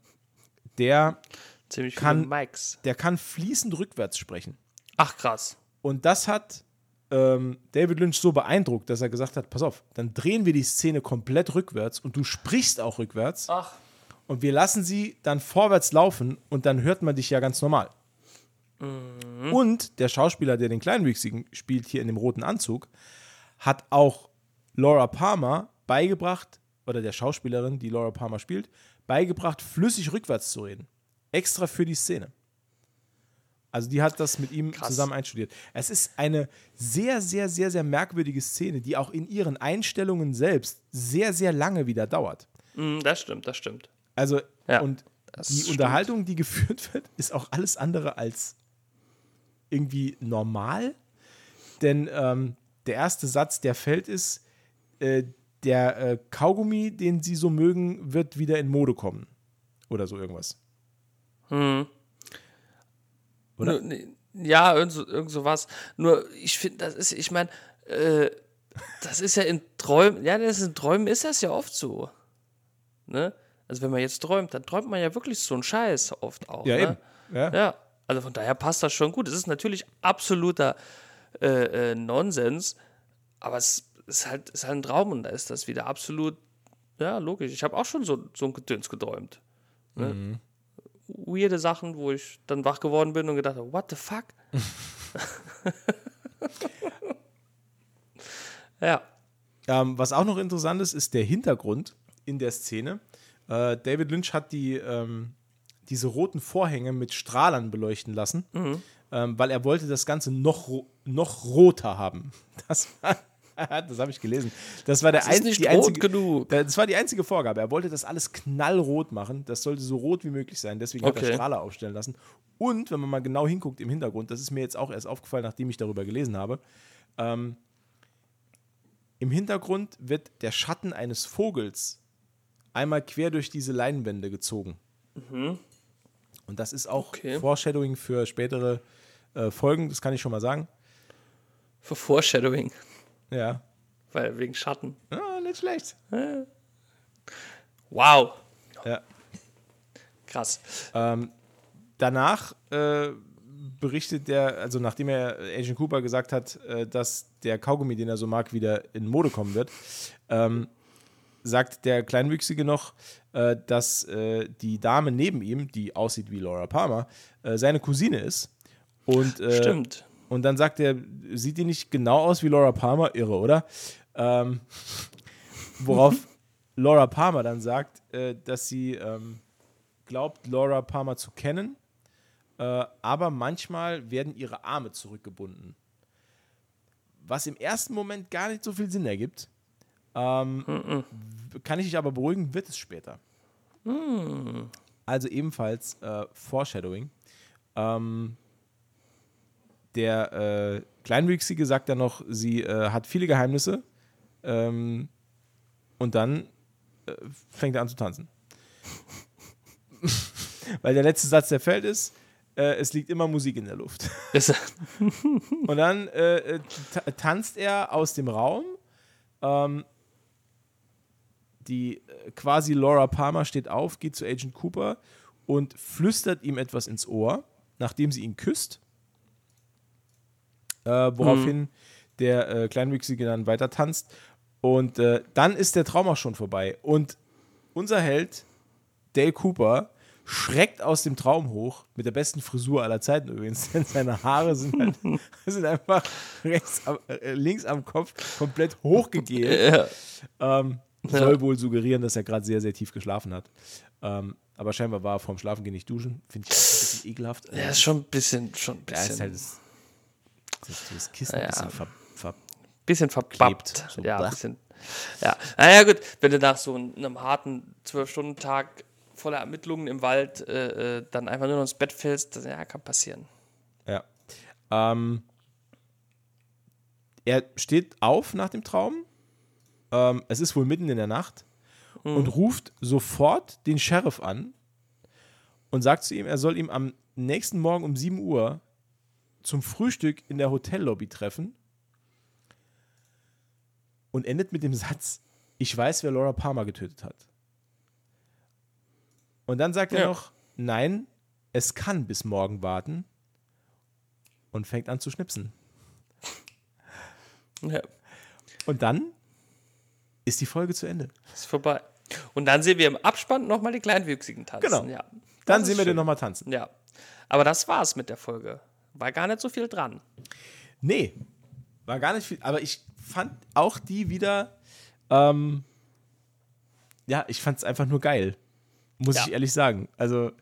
der, Ziemlich kann- Mikes. der kann fließend rückwärts sprechen. Ach, krass. Und das hat ähm, David Lynch so beeindruckt, dass er gesagt hat: Pass auf, dann drehen wir die Szene komplett rückwärts und du sprichst auch rückwärts. Ach. und wir lassen sie dann vorwärts laufen und dann hört man dich ja ganz normal. Und der Schauspieler, der den Kleinwüchsigen spielt, hier in dem roten Anzug, hat auch Laura Palmer beigebracht, oder der Schauspielerin, die Laura Palmer spielt, beigebracht, flüssig rückwärts zu reden. Extra für die Szene. Also die hat das mit ihm Krass. zusammen einstudiert. Es ist eine sehr, sehr, sehr, sehr merkwürdige Szene, die auch in ihren Einstellungen selbst sehr, sehr lange wieder dauert. Mm, das stimmt, das stimmt. Also, Ja, und die stimmt. Unterhaltung, die geführt wird, ist auch alles andere als irgendwie normal. Denn ähm, der erste Satz, der fällt, ist, äh, der äh, Kaugummi, den sie so mögen, wird wieder in Mode kommen. Oder so irgendwas. Hm. Oder? Ja, irgend so, irgend so was. Nur, ich finde, das ist, ich meine, äh, das ist ja in Träumen, ja, das ist in Träumen ist das ja oft so. Ne? Also, wenn man jetzt träumt, dann träumt man ja wirklich so einen Scheiß oft auch. Ja, ne? eben. Ja. Ja, also von daher passt das schon gut. Es ist natürlich absoluter äh, äh, Nonsens, aber es ist halt, ist halt ein Traum und da ist das wieder absolut, ja, logisch. Ich habe auch schon so, so ein Gedöns geträumt. Ne? Weirde Sachen, wo ich dann wach geworden bin und gedacht habe, what the fuck? ja. Ähm, was auch noch interessant ist, ist der Hintergrund in der Szene. Äh, David Lynch hat die, ähm, diese roten Vorhänge mit Strahlern beleuchten lassen, ähm, weil er wollte das Ganze noch, noch roter haben. Das war, das habe ich gelesen. Das war der Das ist ein- nicht die einzige, genug. Das war die einzige Vorgabe. Er wollte das alles knallrot machen. Das sollte so rot wie möglich sein. Deswegen hat Okay. er Strahler aufstellen lassen. Und wenn man mal genau hinguckt im Hintergrund, das ist mir jetzt auch erst aufgefallen, nachdem ich darüber gelesen habe, ähm, im Hintergrund wird der Schatten eines Vogels einmal quer durch diese Leinwände gezogen. Und das ist auch Okay. Foreshadowing für spätere äh, Folgen, das kann ich schon mal sagen. Für Foreshadowing, Ja. weil wegen Schatten. Ah, nicht schlecht. Wow, Ja. krass. Ähm, danach äh, berichtet der, also nachdem er Agent Cooper gesagt hat, äh, dass der Kaugummi, den er so mag, wieder in Mode kommen wird, ähm, sagt der Kleinwüchsige noch, äh, dass äh, die Dame neben ihm, die aussieht wie Laura Palmer, äh, seine Cousine ist. Und, äh, Stimmt. Und dann sagt er, sieht die nicht genau aus wie Laura Palmer? Irre, oder? Ähm, worauf Laura Palmer dann sagt, äh, dass sie ähm, glaubt, Laura Palmer zu kennen, äh, aber manchmal werden ihre Arme zurückgebunden. Was im ersten Moment gar nicht so viel Sinn ergibt. Ähm, Kann ich dich aber beruhigen, wird es später. Also ebenfalls äh, Foreshadowing. Ähm, der äh, Kleinwüchsige sagt dann noch, sie äh, hat viele Geheimnisse. Ähm, und dann äh, fängt er an zu tanzen. Weil der letzte Satz, der fällt, ist, äh, es liegt immer Musik in der Luft. Und dann äh, äh, ta- tanzt er aus dem Raum. Ähm, die quasi Laura Palmer steht auf, geht zu Agent Cooper und flüstert ihm etwas ins Ohr, nachdem sie ihn küsst. Äh, woraufhin der äh, Kleinwüchsige dann weiter tanzt. Und äh, dann ist der Traum auch schon vorbei. Und unser Held, Dale Cooper, schreckt aus dem Traum hoch, mit der besten Frisur aller Zeiten übrigens, denn seine Haare sind, halt, sind einfach rechts am, äh, links am Kopf komplett hochgegelt. Ähm, soll wohl suggerieren, dass er gerade sehr, sehr tief geschlafen hat. Ähm, aber scheinbar war er vorm Schlafengehen nicht duschen. Finde ich ein bisschen ekelhaft. ja, ist schon ein bisschen, schon ein Ja, bisschen, ist halt das, das, das Kissen Ja. ein bisschen ver, ver bisschen verbappt. klebt. So, ja, bisschen. Ja, naja, gut, wenn du nach so einem harten Zwölf-Stunden-Tag voller Ermittlungen im Wald äh, äh, dann einfach nur noch ins Bett fällst, das ja, kann passieren. Ja. Ähm, er steht auf nach dem Traum. Ähm, es ist wohl mitten in der Nacht und ruft sofort den Sheriff an und sagt zu ihm, er soll ihm am nächsten Morgen um 7 Uhr zum Frühstück in der Hotellobby treffen und endet mit dem Satz: Ich weiß, wer Laura Palmer getötet hat. Und dann sagt er Ja. noch: Nein, es kann bis morgen warten und fängt an zu schnipsen. Ja, Und dann ist die Folge zu Ende. ist vorbei. Und dann sehen wir im Abspann nochmal die Kleinwüchsigen tanzen. Genau. Ja, Dann sehen wir den schön. nochmal tanzen. Ja. Aber das war's mit der Folge. War gar nicht so viel dran. Nee, war gar nicht viel. Aber ich fand auch die wieder Ähm, ja, ich fand es einfach nur geil. Muss Ja. ich ehrlich sagen. Also,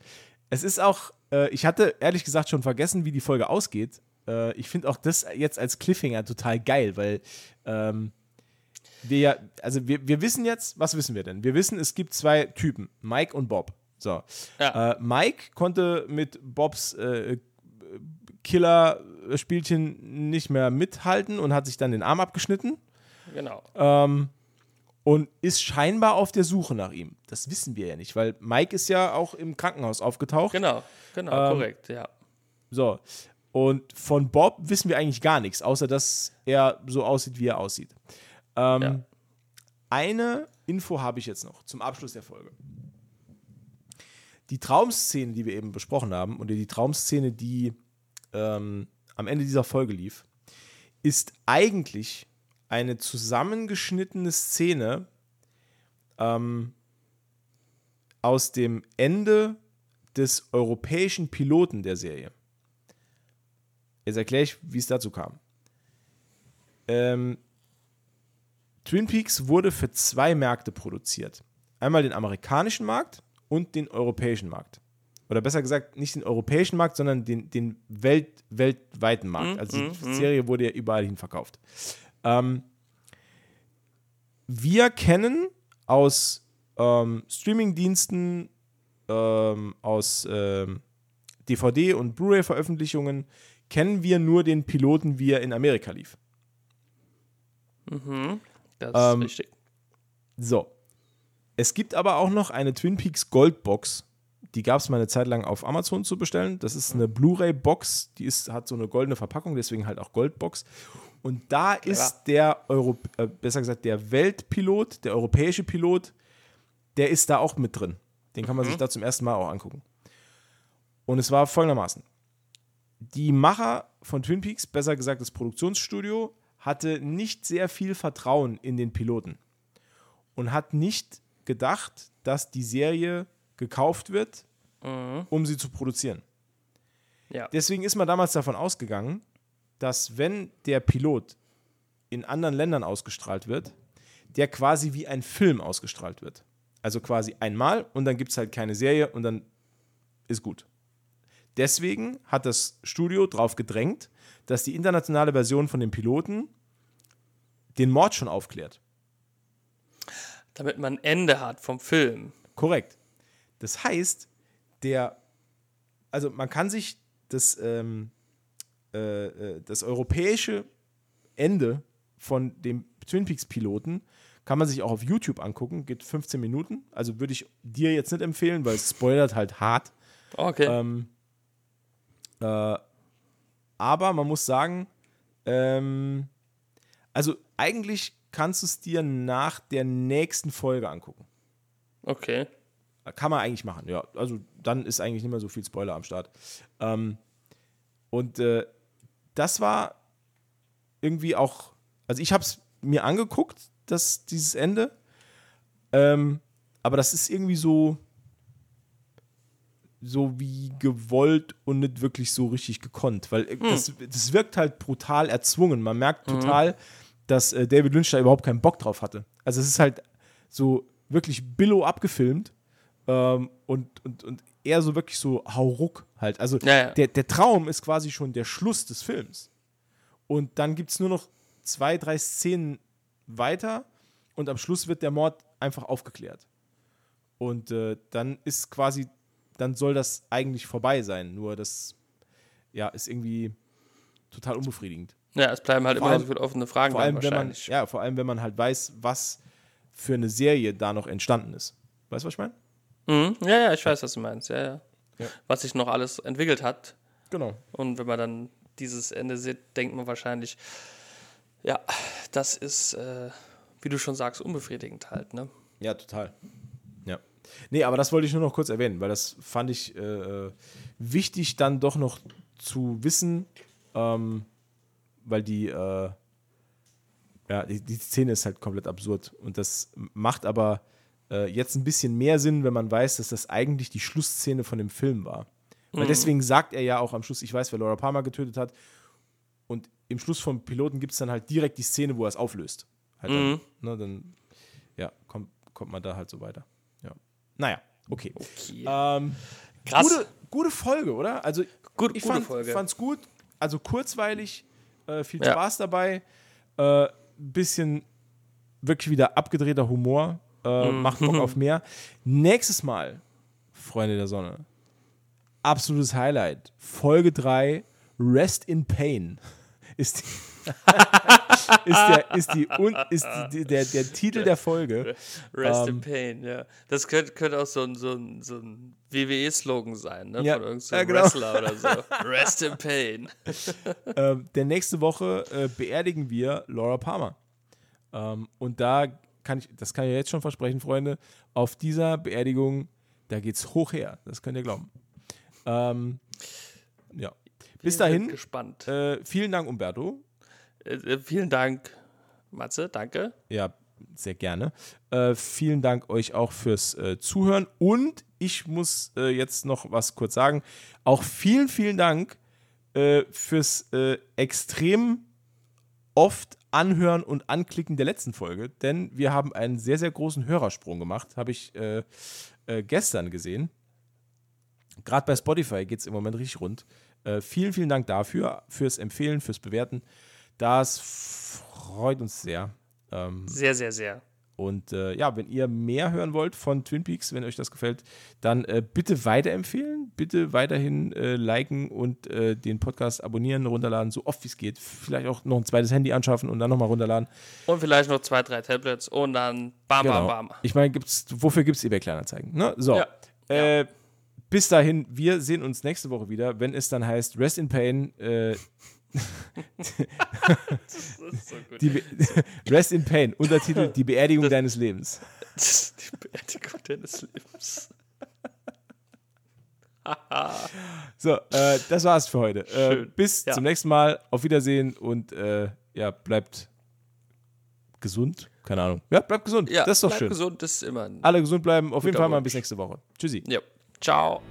es ist auch, äh, ich hatte ehrlich gesagt schon vergessen, wie die Folge ausgeht. Äh, ich finde auch das jetzt als Cliffhanger total geil, weil ähm, wir ja, also wir, wir wissen jetzt, was wissen wir denn? Wir wissen, es gibt zwei Typen, Mike und Bob. So. Ja. Äh, Mike konnte mit Bobs äh, Killer-Spielchen nicht mehr mithalten und hat sich dann den Arm abgeschnitten Genau. ähm, und ist scheinbar auf der Suche nach ihm. Das wissen wir ja nicht, weil Mike ist ja auch im Krankenhaus aufgetaucht. Genau, genau, Ähm, korrekt, ja. So. Und von Bob wissen wir eigentlich gar nichts, außer dass er so aussieht, wie er aussieht. Ähm, Ja. Eine Info habe ich jetzt noch zum Abschluss der Folge. Die Traumszene, die wir eben besprochen haben, oder die Traumszene, die ähm, am Ende dieser Folge lief, ist eigentlich eine zusammengeschnittene Szene ähm, aus dem Ende des europäischen Piloten der Serie. Jetzt erkläre ich, wie es dazu kam. Ähm, Twin Peaks wurde für zwei Märkte produziert. Einmal den amerikanischen Markt und den europäischen Markt. Oder besser gesagt, nicht den europäischen Markt, sondern den, den Welt, weltweiten Markt. Also die Serie wurde ja überall hin verkauft. Ähm, wir kennen aus ähm, Streamingdiensten, ähm, aus ähm, DVD- und Blu-ray-Veröffentlichungen, kennen wir nur den Piloten, wie er in Amerika lief. Das Ähm, ist richtig. So. Es gibt aber auch noch eine Twin Peaks Goldbox. Die gab es mal eine Zeit lang auf Amazon zu bestellen. Das ist eine Blu-ray-Box, die ist, hat so eine goldene Verpackung, deswegen halt auch Goldbox. Und da ist der Euro, äh, besser gesagt, der Weltpilot, der europäische Pilot, der ist da auch mit drin. Den kann man sich da zum ersten Mal auch angucken. Und es war folgendermaßen. Die Macher von Twin Peaks, besser gesagt das Produktionsstudio, hatte nicht sehr viel Vertrauen in den Piloten und hat nicht gedacht, dass die Serie gekauft wird, um sie zu produzieren. Ja. Deswegen ist man damals davon ausgegangen, dass wenn der Pilot in anderen Ländern ausgestrahlt wird, der quasi wie ein Film ausgestrahlt wird. Also quasi einmal und dann gibt es halt keine Serie und dann ist gut. Deswegen hat das Studio darauf gedrängt, dass die internationale Version von dem Piloten den Mord schon aufklärt. Damit man ein Ende hat vom Film. Korrekt. Das heißt, der, also man kann sich das, ähm, äh, äh, das europäische Ende von dem Twin Peaks Piloten kann man sich auch auf YouTube angucken, geht 15 Minuten. Also würde ich dir jetzt nicht empfehlen, weil es spoilert halt hart. Okay. Ähm, äh, aber man muss sagen, ähm, also eigentlich kannst du es dir nach der nächsten Folge angucken. okay. Kann man eigentlich machen, ja. Also dann ist eigentlich nicht mehr so viel Spoiler am Start. Ähm, und äh, das war irgendwie auch, also ich habe es mir angeguckt, das, dieses Ende. Ähm, aber das ist irgendwie so, so wie gewollt und nicht wirklich so richtig gekonnt, weil äh, das, das wirkt halt brutal erzwungen. Man merkt total, dass äh, David Lynch da überhaupt keinen Bock drauf hatte. Also es ist halt so wirklich billow abgefilmt ähm, und, und, und eher so wirklich so hauruck halt. Also Ja, ja. Der, der Traum ist quasi schon der Schluss des Films. Und dann gibt es nur noch zwei, drei Szenen weiter und am Schluss wird der Mord einfach aufgeklärt. Und äh, dann ist quasi, dann soll das eigentlich vorbei sein. Nur das, ja, ist irgendwie total unbefriedigend. Ja, es bleiben halt Vor immer allem- so viele offene Fragen Vor allem, wenn man, ja, vor allem, wenn man halt weiß, was für eine Serie da noch entstanden ist. Weißt du, was ich meine? Mhm. ja, ja, ich weiß, was du meinst. Ja, ja. Ja. Was sich noch alles entwickelt hat. Genau. Und wenn man dann dieses Ende sieht, denkt man wahrscheinlich, ja, das ist, äh, wie du schon sagst, unbefriedigend halt, ne? Ja, total. Ja. Nee, aber das wollte ich nur noch kurz erwähnen, weil das fand ich äh, wichtig, dann doch noch zu wissen, ähm, weil die, äh, ja, die, die Szene ist halt komplett absurd. Und das macht aber äh, jetzt ein bisschen mehr Sinn, wenn man weiß, dass das eigentlich die Schlussszene von dem Film war. Weil deswegen sagt er ja auch am Schluss, ich weiß, wer Laura Palmer getötet hat. Und im Schluss vom Piloten gibt es dann halt direkt die Szene, wo er es auflöst. Halt dann, ne, dann, kommt man da halt so weiter. Ja. Naja, okay. Okay. Ähm, Krass. Gute, gute Folge, oder? Also Gut- ich fand, fand's gut, also kurzweilig, äh, viel Ja. Spaß dabei, äh, bisschen wirklich wieder abgedrehter Humor, äh, Mhm. macht Bock auf mehr. Nächstes Mal, Freunde der Sonne, absolutes Highlight, Folge 3, Rest in Pain, ist die, ist der, ist die, ist die, der, der Titel der Folge. Rest ähm, in Pain, ja. Das könnte, könnte auch so ein, so ein, so ein WWE-Slogan sein, ne? Ja, Von irgendeinem so ja, genau. Wrestler oder so. Rest in Pain. ähm, denn nächste Woche äh, beerdigen wir Laura Palmer. Ähm, und da kann ich, das kann ich jetzt schon versprechen, Freunde, auf dieser Beerdigung, da geht's hoch her. Das könnt ihr glauben. Ähm, ja. Bis dahin, gespannt. äh, vielen Dank, Umberto. Äh, äh, vielen Dank, Matze, danke. Ja, sehr gerne. Äh, vielen Dank euch auch fürs äh, Zuhören. Und ich muss äh, jetzt noch was kurz sagen. Auch vielen, vielen Dank äh, fürs äh, extrem oft Anhören und Anklicken der letzten Folge. Denn wir haben einen sehr, sehr großen Hörersprung gemacht. Habe ich äh, äh, gestern gesehen. Gerade bei Spotify geht es im Moment richtig rund. Äh, vielen, vielen Dank dafür, fürs Empfehlen, fürs Bewerten. Das freut uns sehr. Ähm, Sehr, sehr, sehr. Und äh, ja, wenn ihr mehr hören wollt von Twin Peaks, wenn euch das gefällt, dann äh, bitte weiterempfehlen, bitte weiterhin äh, liken und äh, den Podcast abonnieren, runterladen, so oft wie es geht. Vielleicht auch noch ein zweites Handy anschaffen und dann nochmal runterladen. Und vielleicht noch zwei, drei Tablets und dann bam, Genau. bam, bam. Ich meine, gibt's, wofür gibt es eBay Kleinanzeigen? Ne? So. Ja. Äh, bis dahin, wir sehen uns nächste Woche wieder, wenn es dann heißt Rest in Pain. Das ist so gut. die Rest in Pain, Untertitel Die Beerdigung deines Lebens. Die Beerdigung deines Lebens. So, äh, das war's für heute. Äh, bis Ja. zum nächsten Mal. Auf Wiedersehen und äh, ja, bleibt gesund. Keine Ahnung. Ja, bleibt gesund. Ja, das ist doch schön. gesund, das ist immer. Alle gesund bleiben. Auf jeden Fall mal bis nächste Woche. Tschüssi. Ja. Ciao.